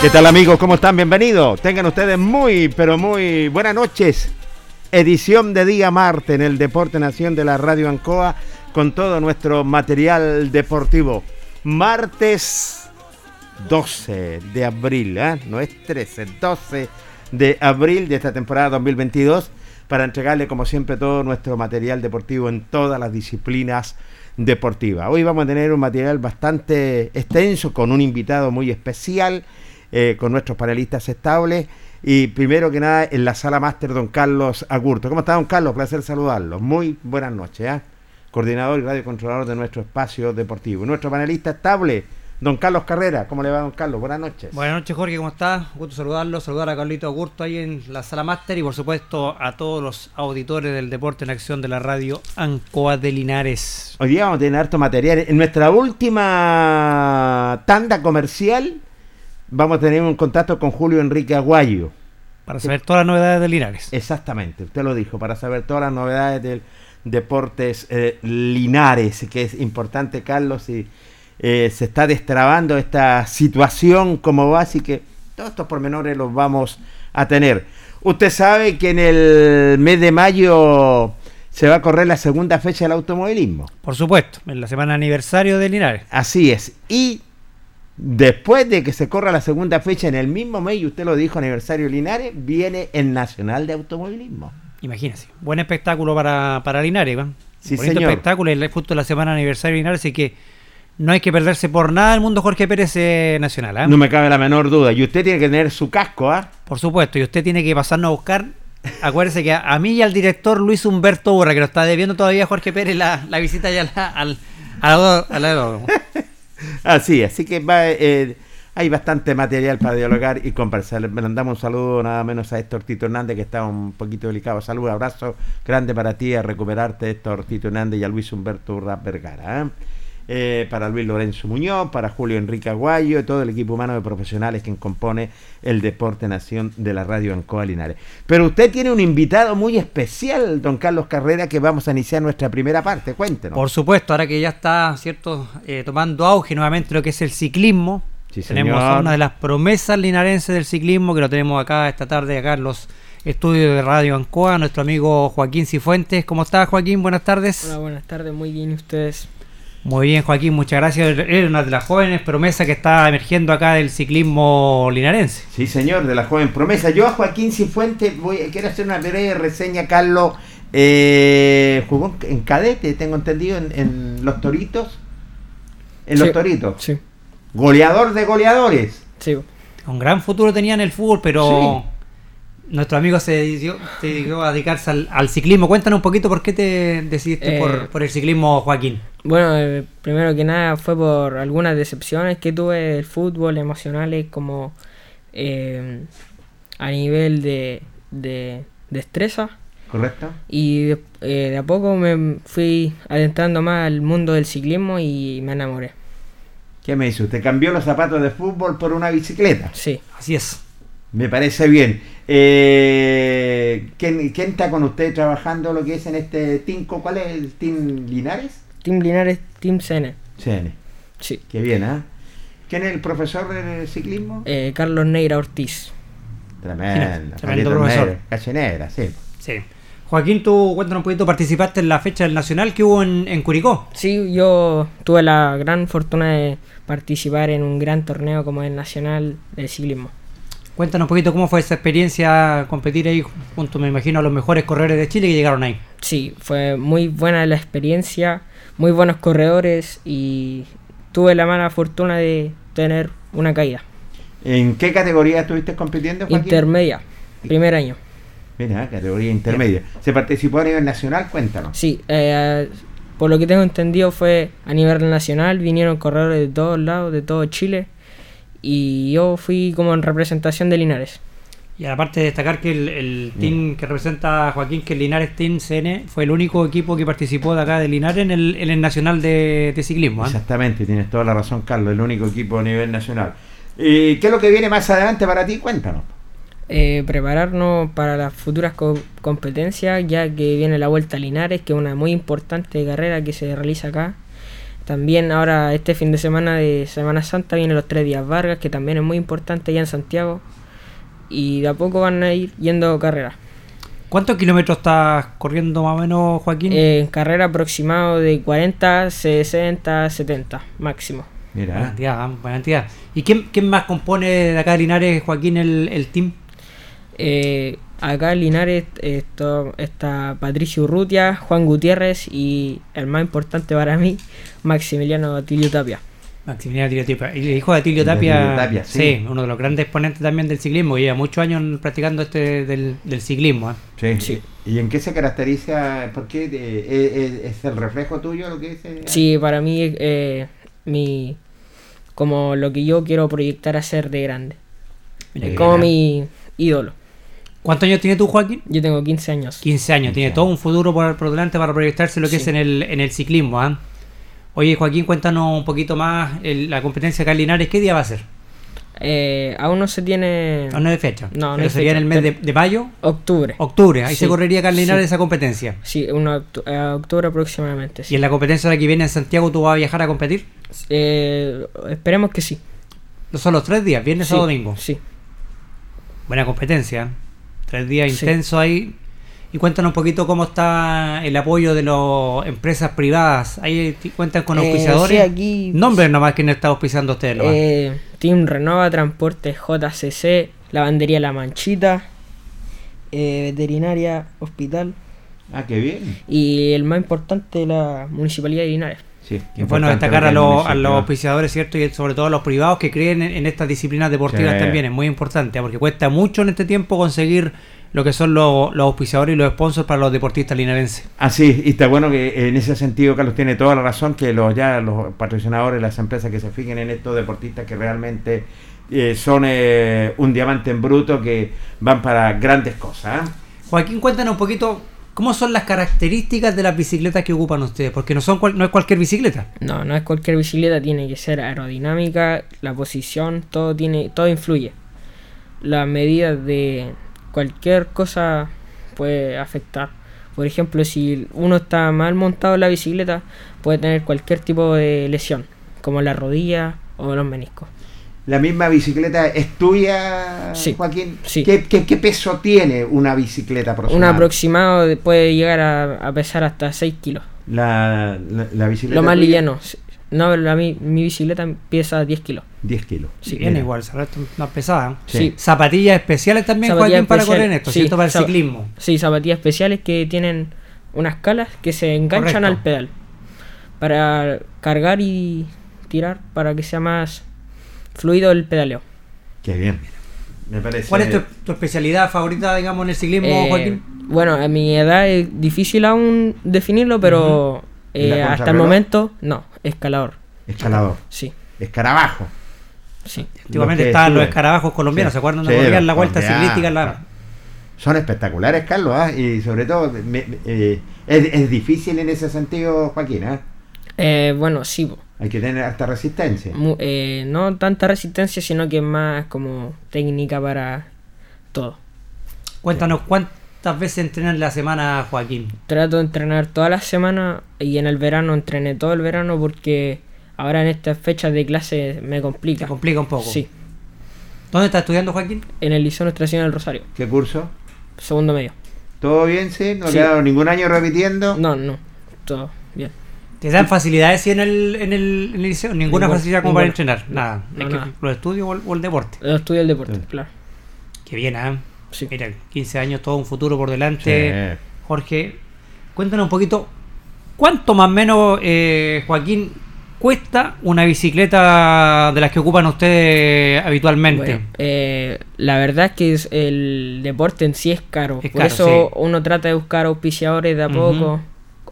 ¿Qué tal amigos? ¿Cómo están? Bienvenidos. Tengan ustedes muy, pero muy buenas noches. Edición de día martes en el Deporte Nación de la Radio Ancoa con todo nuestro material deportivo. Martes 12 de abril, ¿eh? no es 13, 12 de abril de esta temporada 2022 para entregarle como siempre todo nuestro material deportivo en todas las disciplinas deportivas. Hoy vamos a tener un material bastante extenso con un invitado muy especial eh, con nuestros panelistas estables. Y primero que nada, en la sala máster, don Carlos Agurto. ¿Cómo está, don Carlos? Placer saludarlo. Muy buenas noches. ¿eh? Coordinador y radiocontrolador de nuestro espacio deportivo. Nuestro panelista estable, don Carlos Carrera. ¿Cómo le va, don Carlos? Buenas noches. Buenas noches, Jorge. ¿Cómo está? Gusto saludarlo. Saludar a Carlito Agurto ahí en la sala máster y, por supuesto, a todos los auditores del Deporte en Acción de la radio Ancoa de Linares. Hoy día vamos a tener harto material. En nuestra última tanda comercial vamos a tener un contacto con Julio Enrique Aguayo. Para saber todas las novedades de Linares. Exactamente, usted lo dijo, para saber todas las novedades del Deportes eh, Linares, que es importante, Carlos, y eh, se está destrabando esta situación como va, así que todos estos pormenores los vamos a tener. Usted sabe que en el mes de mayo se va a correr la segunda fecha del automovilismo. Por supuesto, en la semana aniversario de Linares. Así es. Y Después de que se corra la segunda fecha en el mismo mes, y usted lo dijo, aniversario Linares, viene el Nacional de Automovilismo. Imagínese, buen espectáculo para, para Linares, ¿va? Sí, Bonito espectáculo, es justo la semana aniversario Linares, así que no hay que perderse por nada el mundo Jorge Pérez eh, Nacional. ¿ah? No me cabe la menor duda. Y usted tiene que tener su casco, ¿ah? Por supuesto, y usted tiene que pasarnos a buscar. Acuérdese que a, mí y al director Luis Humberto Urra, que lo está debiendo todavía Jorge Pérez la, la visita ya al, al, al, al Así, así que va, eh, hay bastante material para dialogar y conversar. Le mandamos un saludo nada menos a Héctor Tito Hernández, que está un poquito delicado. Saludos, abrazo grande para ti, a recuperarte, Héctor Tito Hernández y a Luis Humberto Urra Vergara. ¿eh? Eh, para Luis Lorenzo Muñoz, para Julio Enrique Aguayo y todo el equipo humano de profesionales que compone el Deporte Nación de la Radio Ancoa Linares. Pero usted tiene un invitado muy especial, don Carlos Carrera, que vamos a iniciar nuestra primera parte. Cuéntenos. Por supuesto, ahora que ya está cierto eh, tomando auge nuevamente lo que es el ciclismo, tenemos a una de las promesas linarenses del ciclismo que lo tenemos acá esta tarde, acá en los estudios de Radio Ancoa, nuestro amigo Joaquín Cifuentes. ¿Cómo estás, Joaquín? Buenas tardes. Hola, buenas tardes, muy bien, ¿y ustedes? Muy bien, Joaquín, muchas gracias. Eres una de las jóvenes promesas que está emergiendo acá del ciclismo linarense. Sí, señor, de la joven promesa. Yo a Joaquín Cifuentes voy, quiero hacer una breve reseña, Carlos. Eh, jugó en cadete, tengo entendido, en, Los Toritos. En Los Toritos. Sí. Goleador de goleadores. Sí. Un gran futuro tenía en el fútbol, pero nuestro amigo se decidió, a dedicarse al, ciclismo. Cuéntanos un poquito por qué te decidiste por, eh, por, el ciclismo, Joaquín. Bueno, eh, primero que nada fue por algunas decepciones que tuve del fútbol emocionales como eh, a nivel de, de destreza. Correcto. Y de, a poco me fui adentrando más al mundo del ciclismo y me enamoré. ¿Qué me dice? ¿Usted cambió los zapatos de fútbol por una bicicleta? Sí. Así es. Me parece bien. Eh, ¿quién, está con usted trabajando lo que es en este team? ¿Cuál es el Team Linares? Team Linares, Team CN. CN. Sí. Qué bien, ¿ah? ¿Quién es el profesor de ciclismo? Eh, Carlos Neira Ortiz. Tremendo. Tremendo profesor. Cachenera, sí. Sí. Joaquín, tú cuéntanos un poquito, participaste en la fecha del Nacional que hubo en, en Curicó. Sí, yo tuve la gran fortuna de participar en un gran torneo como el Nacional del Ciclismo. Cuéntanos un poquito cómo fue esa experiencia competir ahí junto, me imagino, a los mejores corredores de Chile que llegaron ahí. Sí, fue muy buena la experiencia, muy buenos corredores y tuve la mala fortuna de tener una caída. ¿En qué categoría estuviste compitiendo? Intermedia, primer año. Mira, categoría intermedia. ¿Se participó a nivel nacional? Cuéntanos. Sí, eh, por lo que tengo entendido fue a nivel nacional, vinieron corredores de todos lados, de todo Chile y yo fui como en representación de Linares. Y aparte de destacar que el, team que representa a Joaquín, que es Linares Team CN, fue el único equipo que participó de acá de Linares en el, en el Nacional de, Ciclismo. ¿eh? Exactamente, tienes toda la razón, Carlos, el único equipo a nivel nacional. ¿Y qué es lo que viene más adelante para ti? Cuéntanos. Eh, prepararnos para las futuras competencias, ya que viene la Vuelta a Linares, que es una muy importante carrera que se realiza acá también ahora este fin de semana de Semana Santa vienen los tres días Vargas, que también es muy importante allá en Santiago. Y de a poco van a ir yendo carreras. ¿Cuántos kilómetros estás corriendo más o menos, Joaquín? En carrera aproximado de 40, 60, 70 máximo. Mira. Buena cantidad, buena cantidad. ¿Y quién, quién, más compone de acá de Linares, Joaquín, el, el team? Eh, acá en Linares esto, está Patricio Urrutia, Juan Gutiérrez y el más importante para mí, Maximiliano Atilio Tapia. Maximiliano Atilio Tapia. Y el hijo de Atilio Tapia, sí. uno de los grandes exponentes también del ciclismo, lleva muchos años practicando este del, ciclismo. ¿eh? Sí. ¿Y en qué se caracteriza? ¿Por qué? ¿Es, el reflejo tuyo lo que es? Eh? Sí, para mí eh, mi como lo que yo quiero proyectar a ser de grande. como mi ídolo. ¿Cuántos años tiene tú, Joaquín? Yo tengo 15 años. 15 años, tiene todo un futuro por, delante para proyectarse lo que es en el, en el ciclismo. ¿ah? Oye, Joaquín, cuéntanos un poquito más la competencia acá en Linares. ¿Qué día va a ser? Eh, aún no se tiene. Aún no hay fecha. No, no sería en el mes de, mayo. Octubre. Octubre, ahí se correría acá en Linares esa competencia. Sí, una, eh, octubre aproximadamente. ¿Y en la competencia de la que viene en Santiago tú vas a viajar a competir? Eh, esperemos que sí. Son los tres días, viernes sí, a domingo. Sí. Buena competencia. Tres días intensos ahí. Y cuéntanos un poquito cómo está el apoyo de las empresas privadas. Ahí cuentan con eh, auspiciadores. sí, aquí, Nombres nomás quién está auspiciando ustedes. Eh, Team Renova, Transporte JCC, Lavandería La Manchita, eh, Veterinaria Hospital. Ah, qué bien. Y el más importante, la Municipalidad de Linares. Sí, bueno destacar a, los, a los auspiciadores, ¿cierto? Y sobre todo a los privados que creen en, estas disciplinas deportivas también. Es muy importante, porque cuesta mucho en este tiempo conseguir lo que son los, los auspiciadores y los sponsors para los deportistas linarenses. Así, y está bueno que en ese sentido Carlos tiene toda la razón, que los ya los patrocinadores, las empresas que se fijen en estos deportistas que realmente eh, son eh, un diamante en bruto que van para grandes cosas. ¿eh? Joaquín, cuéntanos un poquito ¿Cómo son las características de las bicicletas que ocupan ustedes? Porque no, son no es cualquier bicicleta. No, no es cualquier bicicleta, tiene que ser aerodinámica, la posición, todo tiene, todo influye. Las medidas de cualquier cosa puede afectar. Por ejemplo, si uno está mal montado en la bicicleta, puede tener cualquier tipo de lesión, como la rodilla o los meniscos. La misma bicicleta es tuya, Sí, Joaquín. sí. ¿Qué, qué, qué peso tiene una bicicleta Un aproximada? aproximado de- puede llegar a, a pesar hasta 6 kilos. La, la, la bicicleta Lo más tuya, liviano. No, la, mi, mi bicicleta pesa 10 kilos. 10 kilos. Sí, bien mira. igual. Más pesada. Sí. Sí. Zapatillas especiales también, Zapatillas Joaquín, para correr en esto, Sí, ¿cierto? Para el zap- ciclismo. Sí, zapatillas especiales que tienen unas calas que se enganchan Correcto. al pedal. Para cargar y tirar para que sea más fluido el pedaleo. Qué bien. Me parece. ¿Cuál es tu, tu especialidad favorita, digamos, en el ciclismo, Eh, Joaquín? bueno, a mi edad es difícil aún definirlo, pero ¿Y la eh, hasta el momento, no, escalador. Escalador. Sí, Escarabajo. sí. Antiguamente estaban los escarabajos colombianos, Sí. ¿se acuerdan? Sí, la vuelta ciclística. La... claro. Son espectaculares, Carlos, ¿ah? y sobre todo me- me- eh, es, es difícil en ese sentido, Joaquín. ¿ah? Eh, bueno, sí. Hay que tener harta resistencia. Eh, no tanta resistencia, sino que más como técnica para todo. Cuéntanos, ¿cuántas veces entrenan la semana, Joaquín? Trato de entrenar toda la semana y en el verano entrené todo el verano porque ahora en estas fechas de clase me Te complica. complica un poco. Sí, ¿Dónde estás estudiando, Joaquín? en el Liceo Nuestra Señora del Rosario, ¿Qué curso? segundo medio. ¿Todo bien, sí? ¿No ha Sí. quedado ningún año repitiendo? No, no, todo. ¿Te dan facilidades sí, en el, en el, en el liceo? Ninguna facilidad como para entrenar. Nada. No, es que nada. los estudios o el, o el deporte. Yo estudio el deporte, Sí. claro. Qué bien, ¿ah? Sí. Mira, 15 años, todo un futuro por delante. Sí. Jorge, cuéntanos un poquito, ¿cuánto más o menos, eh, Joaquín, cuesta una bicicleta de las que ocupan ustedes habitualmente? Bueno, eh, la verdad es que es- el deporte en sí es caro. Es Por caro, eso sí. uno trata de buscar auspiciadores de a poco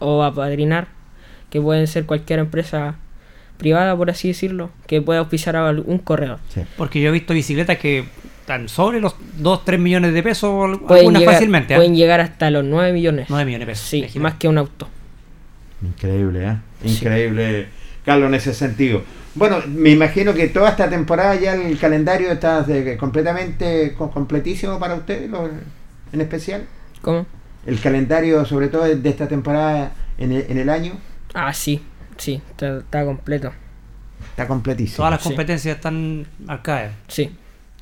o apadrinar, que pueden ser cualquier empresa privada, por así decirlo, que pueda auspiciar a un corredor. Sí. Porque yo he visto bicicletas que están sobre los 2, 3 millones de pesos, Pueden algunas llegar, fácilmente. ¿ah? pueden llegar hasta los 9 millones. 9 millones de pesos. Sí, imagínate. más que un auto. Increíble, ¿eh? Increíble, Carlos, en ese sentido. Bueno, me imagino que toda esta temporada ya el calendario está de- completamente co- completísimo para ustedes, lo- en especial. ¿Cómo? El calendario, sobre todo de esta temporada en el, en el año, Ah, sí, sí, está, está completo. está completísimo. Todas las Sí. competencias están marcadas. Sí,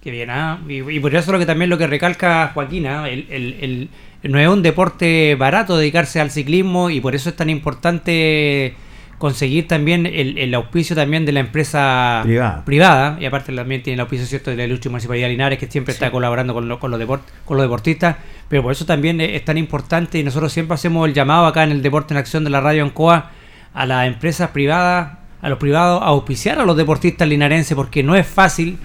Qué bien, ¿ah? Y, y por eso lo que también lo que recalca Joaquín, ¿ah? el, el- el- no es un deporte barato dedicarse al ciclismo y por eso es tan importante conseguir también el, el auspicio también de la empresa Privada. privada, y aparte también tiene el auspicio cierto de la Lucha Municipalidad de Linares que siempre está colaborando con, lo- con, los deport- con los deportistas, pero por eso también es, es tan importante y nosotros siempre hacemos el llamado acá en el Deporte en Acción de la Radio Ancoa a las empresas privadas, a los privados a auspiciar a los deportistas linarenses porque no es fácil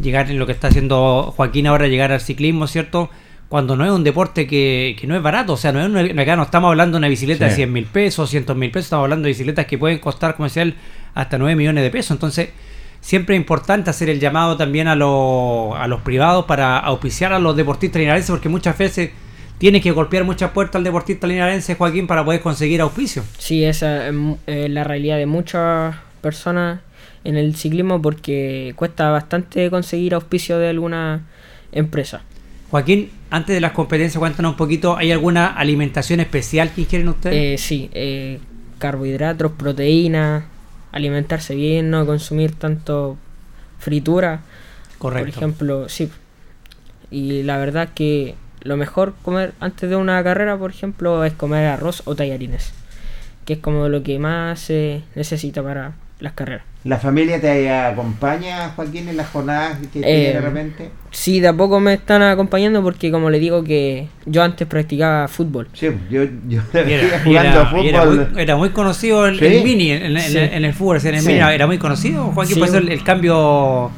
llegar en lo que está haciendo Joaquín ahora, llegar al ciclismo, ¿cierto? Cuando no es un deporte que, que no es barato, o sea, no es una- acá no estamos hablando de una bicicleta Sí. de 100 mil pesos, 100 mil pesos, estamos hablando de bicicletas que pueden costar comercial hasta 9 millones de pesos, entonces siempre es importante hacer el llamado también a, los- a los privados para auspiciar a los deportistas linarenses porque muchas veces tiene que golpear muchas puertas al deportista linarense Joaquín para poder conseguir auspicio. sí, esa es mu- eh, la realidad de muchas personas en el ciclismo porque cuesta bastante conseguir auspicio de alguna empresa. Joaquín, antes de las competencias, cuéntanos un poquito, ¿hay alguna alimentación especial que quieren ustedes? Eh, sí, eh, carbohidratos, proteínas, alimentarse bien, no consumir tanto fritura, Correcto. por ejemplo, sí. Y la verdad que lo mejor comer antes de una carrera, por ejemplo, es comer arroz o tallarines, que es como lo que más se necesita para las carreras. ¿La familia te acompaña, Joaquín, en las jornadas que tiene Eh, de repente? Sí, de a poco me están acompañando porque como le digo que yo antes practicaba fútbol. Sí, yo, yo era, jugando era- era fútbol. muy, era muy conocido el, ¿Sí? el Mini en, en- Sí. en el fútbol, en el Sí. Mini era muy conocido. Joaquín, Sí. por eso el, el cambio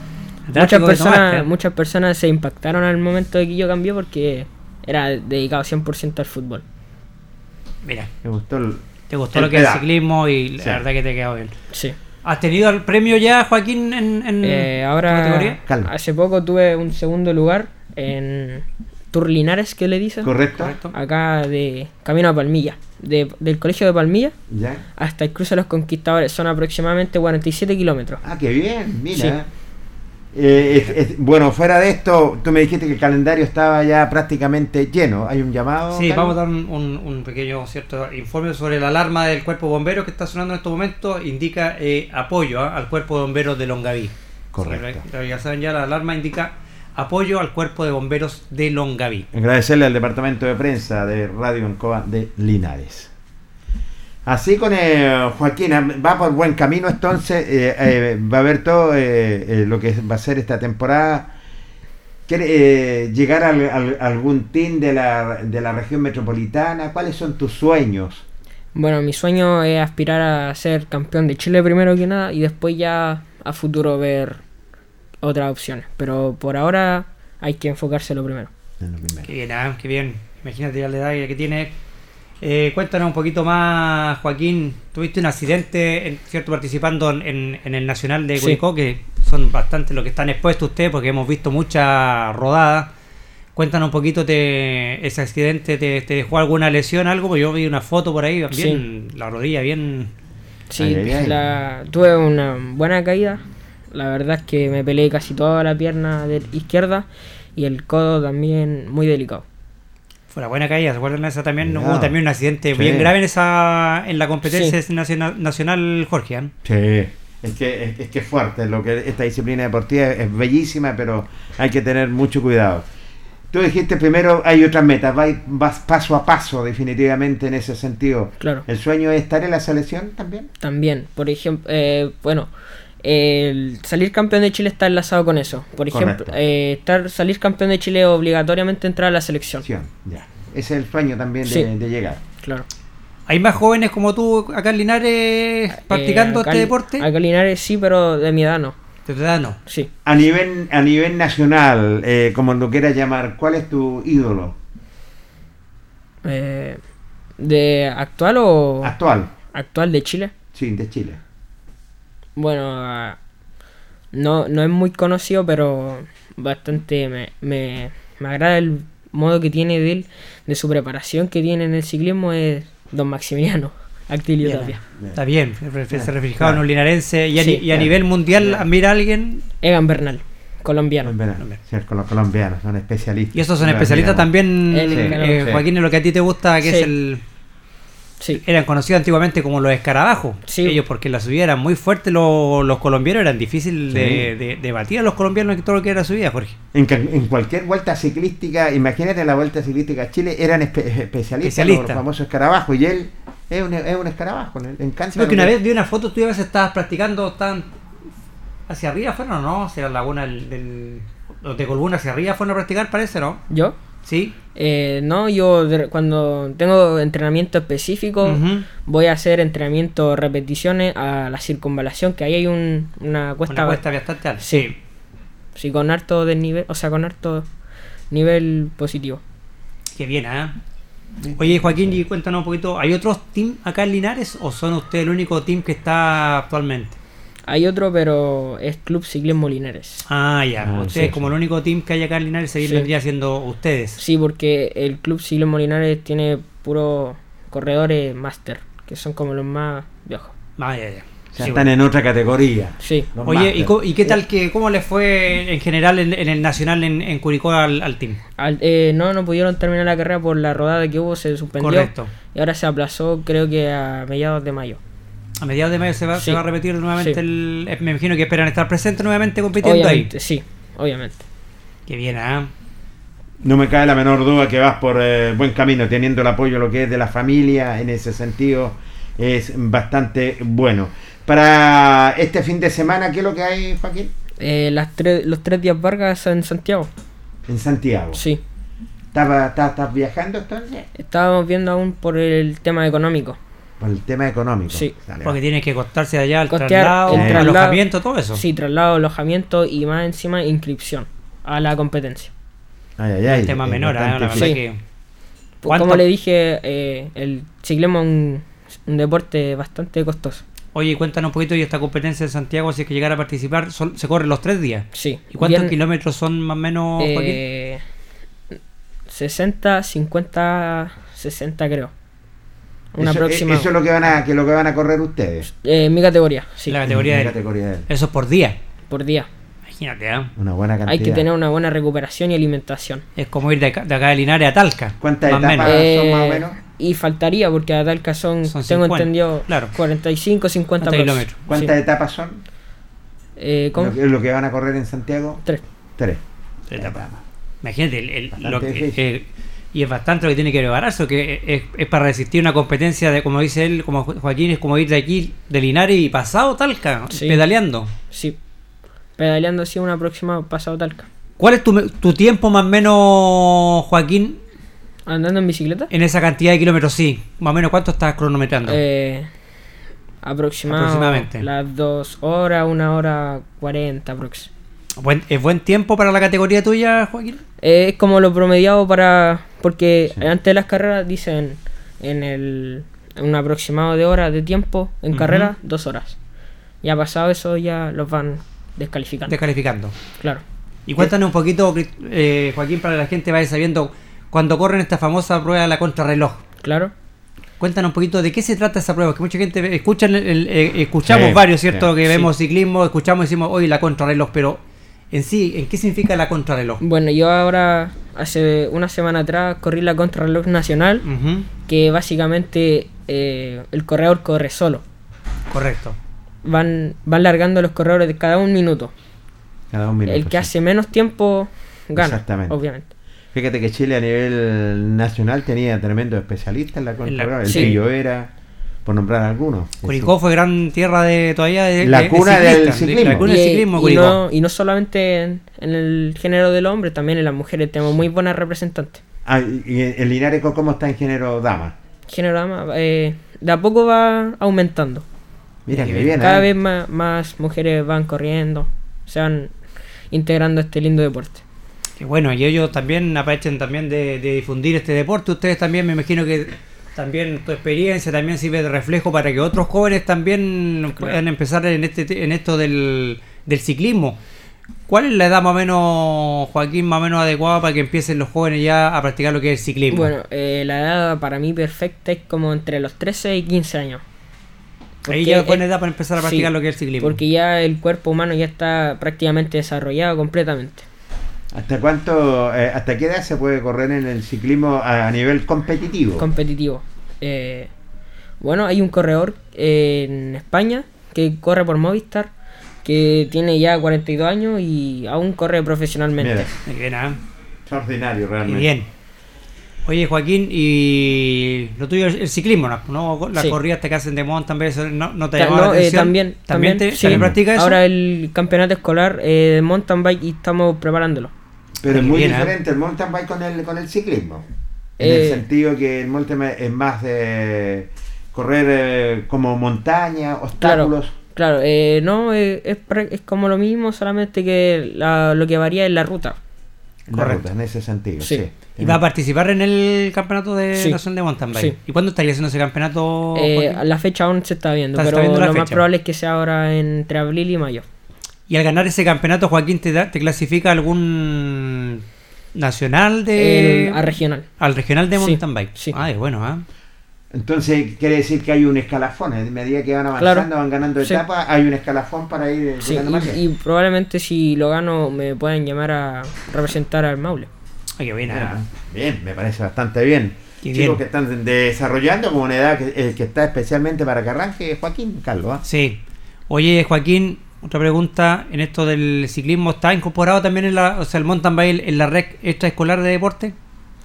Muchas personas, muchas personas se impactaron al momento de que yo cambié porque era dedicado 100% al fútbol. Mira, Me gustó el- te gustó El lo que es el ciclismo y la Sí. verdad que te quedó bien. Sí. ¿Has tenido el premio ya, Joaquín, en, en Eh, ahora, categoría? Calma. hace poco tuve un segundo lugar en Tour Linares, que le dicen. ¿Correcto? Correcto. Acá de camino a Palmilla. De- del colegio de Palmilla ¿Ya? hasta el cruce de los conquistadores. Son aproximadamente 47 kilómetros. Ah, qué bien, mira. Sí. Eh, es- es- bueno, fuera de esto, tú me dijiste que el calendario estaba ya prácticamente lleno. ¿Hay un llamado? Sí, Carlos? vamos a dar un, un- un pequeño cierto informe sobre la alarma del cuerpo bombero que está sonando en estos momentos. Indica eh, apoyo ¿ah? al cuerpo de bomberos de Longaví. Correcto. ya saben, ya la alarma indica apoyo al cuerpo de bomberos de Longaví. Agradecerle al departamento de prensa de Radio Ancoa de Linares. Así con eh, Joaquín, va por buen camino entonces, eh, eh, va a ver todo lo que va a ser esta temporada. ¿Quiere llegar a, algún team de la, de la región metropolitana? ¿Cuáles son tus sueños? Bueno, mi sueño es aspirar a ser campeón de Chile primero que nada y después ya a futuro ver otras opciones. Pero por ahora hay que enfocarse en lo primero. Qué bien, ah, qué bien. Imagínate la edad que tiene. Eh, cuéntanos un poquito más, Joaquín. Tuviste un accidente, cierto, participando en, el Nacional de Curicó, que son bastante los que están expuestos ustedes, porque hemos visto muchas rodadas. Cuéntanos un poquito, te, ese accidente, te, dejó alguna lesión, algo? Porque yo vi una foto por ahí, bien, la rodilla bien... Sí, tuve una buena caída. La verdad es que me peleé casi toda la pierna de izquierda y el codo también muy delicado. Fue una buena caída, ¿se acuerdan esa también? Hubo también un accidente bien grave en esa en la competencia nacional, nacional, Jorge. ¿eh? Sí. Es que, es, que es fuerte, lo que esta disciplina deportiva es bellísima, pero hay que tener mucho cuidado. Tú dijiste primero hay otras metas, vas, paso a paso definitivamente en ese sentido. Claro. ¿El sueño es estar en la selección también? También, por ejemplo, eh, bueno, el salir campeón de Chile está enlazado con eso. Por ejemplo, eh, estar salir campeón de Chile obligatoriamente entrar a la selección. Ya. Ese es el sueño también de, llegar. Claro. ¿Hay más jóvenes como tú acá en Linares practicando eh, este deporte? Acá en Linares sí, pero de mi edad no. Ciudadano. Sí. A nivel, a nivel nacional, eh, como lo quieras llamar, ¿cuál es tu ídolo? Eh, ¿De actual o...? Actual. ¿Actual de Chile? Sí, de Chile. Bueno, no, no es muy conocido, pero bastante me, me, me agrada el modo que tiene de él, de su preparación que tiene en el ciclismo, es Don Maximiliano. Actilio Tapia. Está bien, se reflejado en un linarense. Y a, nivel mundial, mira a alguien. Egan Bernal, colombiano. con los colombianos, son especialistas. Y estos son especialistas también, eh, Joaquín, en lo que a ti te gusta, que es el. Sí. Eran conocidos antiguamente como los escarabajos. Ellos, porque la subida era muy fuerte, los, colombianos eran difíciles de, batir a los colombianos en todo lo que era subida, Jorge. En, en, cualquier vuelta ciclística, imagínate la vuelta ciclística a Chile, eran especialistas, los famosos escarabajos. Y él es un, es un escarabajo, le encanta. Sí, porque una vez vi una foto, tú ibas, estabas practicando tan hacia arriba, ¿fueron o no? Hacia la laguna del, Los de Colbún hacia arriba fueron a practicar, parece, ¿no? ¿Yo? Sí. Eh, no, yo cuando tengo entrenamiento específico voy a hacer entrenamiento repeticiones a la circunvalación, que ahí hay un, una cuesta, una cuesta bastante alta. Sí. Sí, con harto desnivel, o sea, con harto nivel positivo. Qué bien, ¿eh? Oye, Joaquín, y cuéntanos un poquito, ¿hay otros team acá en Linares o son ustedes el único team que está actualmente? Hay otro, pero es Club Ciclismo Linares. Ah, ya. Ah, ustedes, como el único team que hay acá en Linares, seguir vendría siendo ustedes. Sí, porque el Club Ciclismo Linares tiene puros corredores máster, que son como los más viejos. Ah, ya, ya están en otra categoría. Sí. Oye, ¿y, qué tal que cómo les fue en general en, el Nacional en, Curicó al, team? Eh, no, no pudieron terminar la carrera por la rodada que hubo, se suspendió. Correcto. Y ahora se aplazó, creo que a mediados de mayo. A mediados de mayo se va, a repetir nuevamente el. Me imagino que esperan estar presentes nuevamente compitiendo ahí. Sí, obviamente. Qué bien, ¿ah? No me cae la menor duda que vas por eh, buen camino, teniendo el apoyo lo que es de la familia en ese sentido es bastante bueno. Para este fin de semana, ¿qué es lo que hay, Joaquín? Eh, las los tres días Vargas en Santiago. ¿En Santiago? Sí. ¿Estás viajando entonces? Estábamos viendo aún por el tema económico. Por el tema económico. Sí. Porque tienes que costarse allá el traslado, el alojamiento, todo eso. Sí, traslado, alojamiento y más encima inscripción a la competencia. Ay, ay, ay. Un tema menor, ¿eh? la verdad que... Pues como le dije, eh, el ciclismo es un, un deporte bastante costoso. Oye, cuéntanos un poquito de esta competencia de Santiago, si es que llegara a participar, ¿se corren los tres días? Sí. ¿Y cuántos kilómetros son más o menos, eh, 60, 50, 60 creo. Una eso, próxima... eso es lo que van a, que lo que van a correr ustedes. Eh, mi categoría, sí. La categoría, de, categoría de Eso es por día. Por día. Imagínate, ¿eh? Una buena cantidad. Hay que tener una buena recuperación y alimentación. Es como ir de, acá de Linares a Talca. ¿Cuántas etapas son más o menos? y faltaría porque a Talca son, tengo entendido, 45, 50 kilómetros. ¿Cuántas etapas son? Eh, ¿cómo? ¿Lo, ¿Lo que van a correr en Santiago? Tres. Tres. Imagínate, el, lo que, y es bastante lo que tiene que prepararse, que es, para resistir una competencia de, como dice él, como Joaquín, es como ir de aquí, de Linares y pasado Talca, pedaleando. Sí, pedaleando así un aproximado pasado Talca. ¿Cuál es tu, tu tiempo más o menos, Joaquín? ¿Andando en bicicleta? En esa cantidad de kilómetros, sí. Más o menos, ¿cuánto estás cronometrando? Eh, aproximadamente. Las dos horas, una hora cuarenta aproximadamente. ¿Es buen tiempo para la categoría tuya, Joaquín? Es como lo promediado para... Porque antes de las carreras dicen en el un aproximado de horas de tiempo en carrera, dos horas. Ya pasado eso, ya los van descalificando. Descalificando. Claro. Y cuéntanos un poquito, eh, Joaquín, para que la gente vaya sabiendo, cuando corren esta famosa prueba de la contrarreloj. Claro. Cuéntanos un poquito de qué se trata esa prueba, que mucha gente escucha, eh, escuchamos varios, ¿cierto? que vemos ciclismo, escuchamos y decimos, hoy la contrarreloj, pero en sí, ¿en qué significa la contrarreloj? Bueno, yo ahora, hace una semana atrás, corrí la contrarreloj nacional, que básicamente eh, el corredor corre solo. Correcto. Van, van largando los corredores de cada un minuto. Cada un minuto. El que hace menos tiempo gana, Exactamente. obviamente. Fíjate que Chile a nivel nacional tenía tremendo especialista en la contrarreloj. El que yo era por nombrar algunos. Curicó fue gran tierra de todavía de, la cuna del ciclismo. y, no, y, no, solamente en, el género del hombre, también en las mujeres tenemos muy buenas representantes. Ah, ¿y el Linares cómo está en género dama? Género dama, eh, de a poco va aumentando. Mira que bien. Cada ¿eh? vez más, más mujeres van corriendo, se van integrando a este lindo deporte. Qué bueno, y ellos también aprovechen también de, de difundir este deporte. Ustedes también me imagino que también tu experiencia también sirve de reflejo para que otros jóvenes también puedan empezar en este en esto del, ciclismo. ¿Cuál es la edad más o menos, Joaquín, más o menos adecuada para que empiecen los jóvenes ya a practicar lo que es el ciclismo? Bueno, eh, la edad para mí perfecta es como entre los 13 y 15 años. Ahí ya es buena edad para empezar a practicar lo que es el ciclismo. Porque ya el cuerpo humano ya está prácticamente desarrollado completamente. ¿Hasta cuánto, eh, hasta qué edad se puede correr en el ciclismo a, nivel competitivo? Competitivo. Eh, bueno, hay un corredor en España que corre por Movistar, que tiene ya 42 años y aún corre profesionalmente. bien, ¿eh? Extraordinario, realmente. Bien. Oye, Joaquín, y lo tuyo es el ciclismo, ¿no? Las corridas que hacen de mountain bike, ¿no, no te llama la atención? también, también, te, sí. practica eso? Ahora el campeonato escolar de mountain bike y estamos preparándolo. Pero es muy ¿eh? diferente el mountain bike con el, con el ciclismo. En el eh, sentido que el mountain bike es más de correr eh, como montaña, obstáculos. Claro, no, es, es, como lo mismo, solamente que lo que varía es la ruta. La ruta, en ese sentido, sí. ¿Y va a participar en el campeonato de sí. de mountain bike? ¿Y cuándo estaría haciendo ese campeonato? la fecha aún se está viendo, pero lo más probable es que sea ahora entre abril y mayo. Y al ganar ese campeonato, Joaquín, ¿te, te clasifica algún nacional de...? al regional. Al regional de mountain bike. Sí. Ah, es bueno, ¿ah? Entonces quiere decir que hay un escalafón, a medida que van avanzando, van ganando etapas, hay un escalafón para ir sí, y, y, probablemente si lo gano me pueden llamar a representar al Maule. Ay, qué bien, ¿ah? Bien, me parece bastante bien. Chicos que están desarrollando como una edad que, eh, que, está especialmente para que arranque Joaquín Carlos. ¿ah? Sí. Oye, Joaquín, otra pregunta, en esto del ciclismo, ¿está incorporado también en la, o sea, el mountain bike en la red extraescolar de deporte?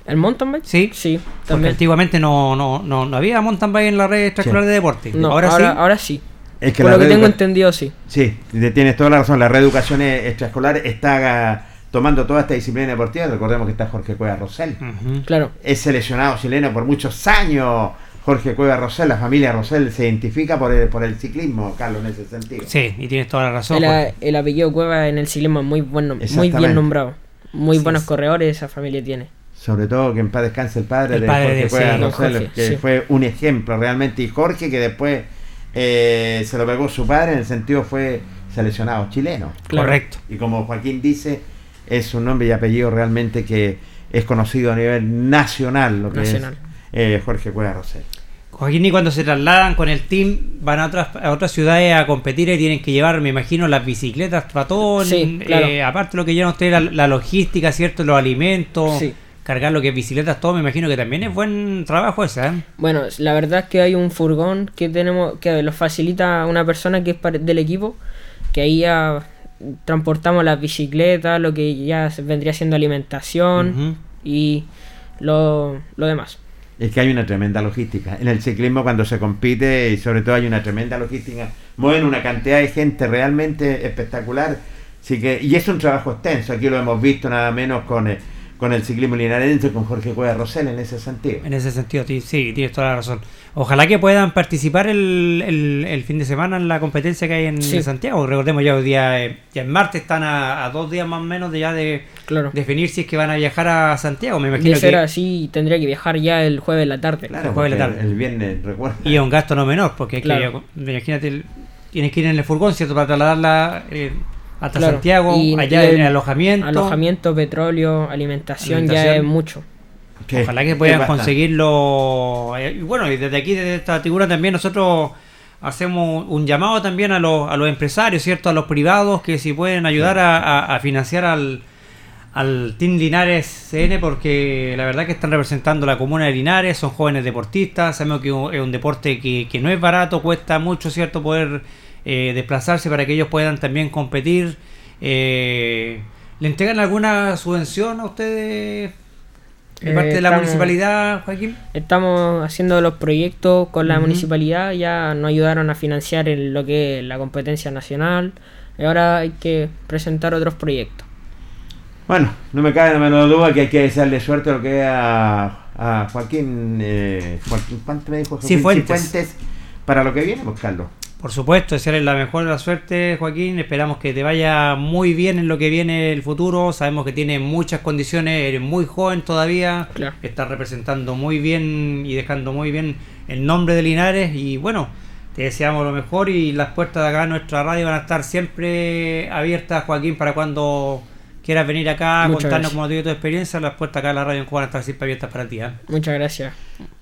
¿El mountain bike? Sí, sí. Porque antiguamente no, no, no, no, había mountain bike en la red extraescolar de deporte. No, ahora, sí. Ahora sí. Es que Por lo que tengo entendido, sí. Sí, tienes toda la razón. La reeducación extraescolar está tomando toda esta disciplina deportiva. Recordemos que está Jorge Cueva Rosell. Claro. Es seleccionado chileno por muchos años Jorge Cueva Rosell, la familia Rosell se identifica por el, por el ciclismo, Carlos, en ese sentido. Sí, y tienes toda la razón. El, apellido Cueva en el ciclismo es muy, bueno, muy bien nombrado. Muy buenos corredores esa familia tiene. Sobre todo que en paz descanse el padre de Jorge Cueva Rosell, que fue un ejemplo realmente. Y Jorge, que después eh, se lo pegó su padre, en el sentido fue seleccionado chileno. Correcto. Y como Joaquín dice, es un nombre y apellido realmente que es conocido a nivel nacional, lo que nacional. es eh, Jorge Cueva Rosell. Joaquín, y cuando se trasladan con el team, van a otras, a otras ciudades a competir y tienen que llevar, me imagino, las bicicletas, ratón, eh, aparte lo que llevan ustedes, la, logística, ¿cierto? Los alimentos, cargar lo que es bicicletas, todo, me imagino que también es buen trabajo ese, ¿eh? Bueno, la verdad es que hay un furgón que tenemos, que lo facilita una persona que es del equipo, que ahí ya transportamos las bicicletas, lo que ya vendría siendo alimentación y lo, lo demás. Es que hay una tremenda logística. En el ciclismo cuando se compite y sobre todo hay una tremenda logística, mueven una cantidad de gente realmente espectacular. Así que, y es un trabajo extenso, aquí lo hemos visto nada menos con... Eh, con el ciclismo linarense, con Jorge Cueva Rosell en ese sentido. En ese sentido, sí, tienes toda la razón. Ojalá que puedan participar el, el, fin de semana en la competencia que hay en, Santiago. Recordemos ya hoy día, eh, ya en martes están a, dos días más o menos de ya de definir si es que van a viajar a Santiago. Me imagino que así, tendría que viajar ya el jueves de la tarde. Claro, el jueves de la tarde. El, viernes, recuerda. Y es un gasto no menor, porque imagínate, tienes que ir en el furgón, ¿cierto? Para trasladarla. Eh, hasta Santiago, allá en el alojamiento. Alojamiento, petróleo, alimentación, ya es mucho. Ojalá que puedan conseguirlo. Eh, y bueno, y desde aquí, desde esta figura también nosotros hacemos un llamado también a los, a los empresarios, ¿cierto? A los privados que si pueden ayudar a, financiar al, al Team Linares CN porque la verdad que están representando la comuna de Linares, son jóvenes deportistas, sabemos que es un deporte que, que no es barato, cuesta mucho, ¿cierto? Poder eh, desplazarse para que ellos puedan también competir. Eh, ¿Le entregan alguna subvención a ustedes de parte de la municipalidad, Joaquín? Estamos haciendo los proyectos con la municipalidad, ya nos ayudaron a financiar en lo que es la competencia nacional y ahora hay que presentar otros proyectos. Bueno, no me cabe la menor duda que hay que desearle suerte lo que a, a Joaquín, eh, Joaquín, ¿cuánto me dijo? Joaquín Cifuentes. para lo que viene, pues Carlos. Por supuesto, desearle la mejor de la suerte, Joaquín. Esperamos que te vaya muy bien en lo que viene el futuro. Sabemos que tiene muchas condiciones, eres muy joven todavía. Claro. Estás representando muy bien y dejando muy bien el nombre de Linares. Y bueno, te deseamos lo mejor y las puertas de acá nuestra radio van a estar siempre abiertas, Joaquín, para cuando quieras venir acá a contarnos cómo te tu experiencia. Las puertas acá de la radio en van a estar siempre abiertas para ti. ¿eh? Muchas gracias.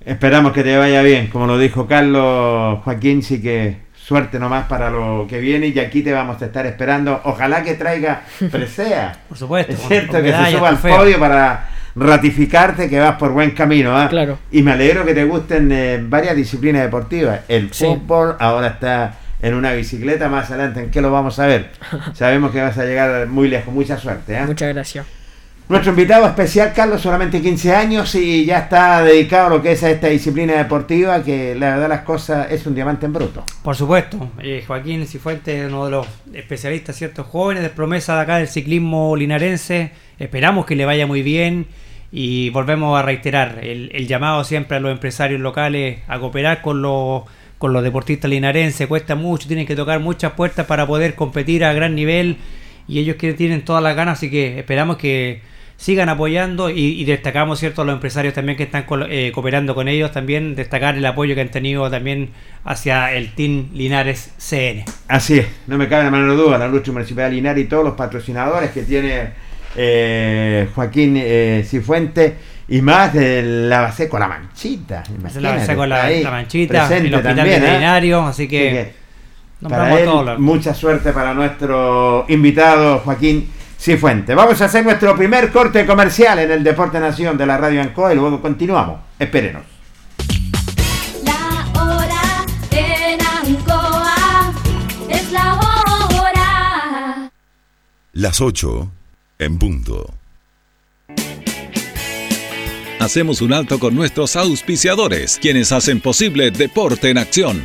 Esperamos que te vaya bien. Como lo dijo Carlos, Joaquín sí que suerte nomás para lo que viene y aquí te vamos a estar esperando. Ojalá que traiga presea. Por supuesto. Es cierto que se suba al podio para ratificarte que vas por buen camino. ¿ah? Claro. Y me alegro que te gusten eh, varias disciplinas deportivas. El fútbol ahora está en una bicicleta, más adelante en qué lo vamos a ver. Sabemos que vas a llegar muy lejos. Mucha suerte. ¿ah? Muchas gracias. Nuestro invitado especial, Carlos, solamente 15 años y ya está dedicado a lo que es a esta disciplina deportiva, que la verdad las cosas es un diamante en bruto. Por supuesto, eh, Joaquín Cifuentes, uno de los especialistas, ciertos jóvenes de promesa de acá del ciclismo linarense, esperamos que le vaya muy bien y volvemos a reiterar el, llamado siempre a los empresarios locales a cooperar con los con los deportistas linarenses, cuesta mucho, tienen que tocar muchas puertas para poder competir a gran nivel y ellos que tienen todas las ganas, así que esperamos que sigan apoyando y, destacamos cierto a los empresarios también que están eh, cooperando con ellos también destacar el apoyo que han tenido también hacia el Team Linares CN así es no me cabe la menor duda la lucha municipal de Linares y todos los patrocinadores que tiene eh, Joaquín eh, Cifuente y más de la base con la manchita la base con la, manchita el hospital también, veterinario así que, mucha suerte para nuestro invitado Joaquín Cifuente. Vamos a hacer nuestro primer corte comercial en el Deporte Nación de la Radio Ancoa y luego continuamos. Espérenos. La hora en Ancoa es la hora. Las 8 en punto. Hacemos un alto con nuestros auspiciadores, quienes hacen posible Deporte en Acción.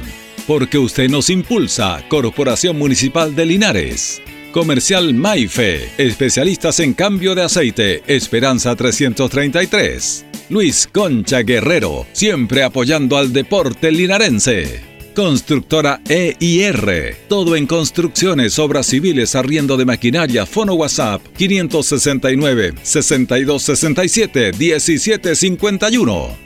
Porque usted nos impulsa, Corporación Municipal de Linares. Comercial Maife, especialistas en cambio de aceite, Esperanza 333. Luis Concha Guerrero, siempre apoyando al deporte linarense. Constructora EIR, todo en construcciones, obras civiles, arriendo de maquinaria, fono WhatsApp 569 6267 1751.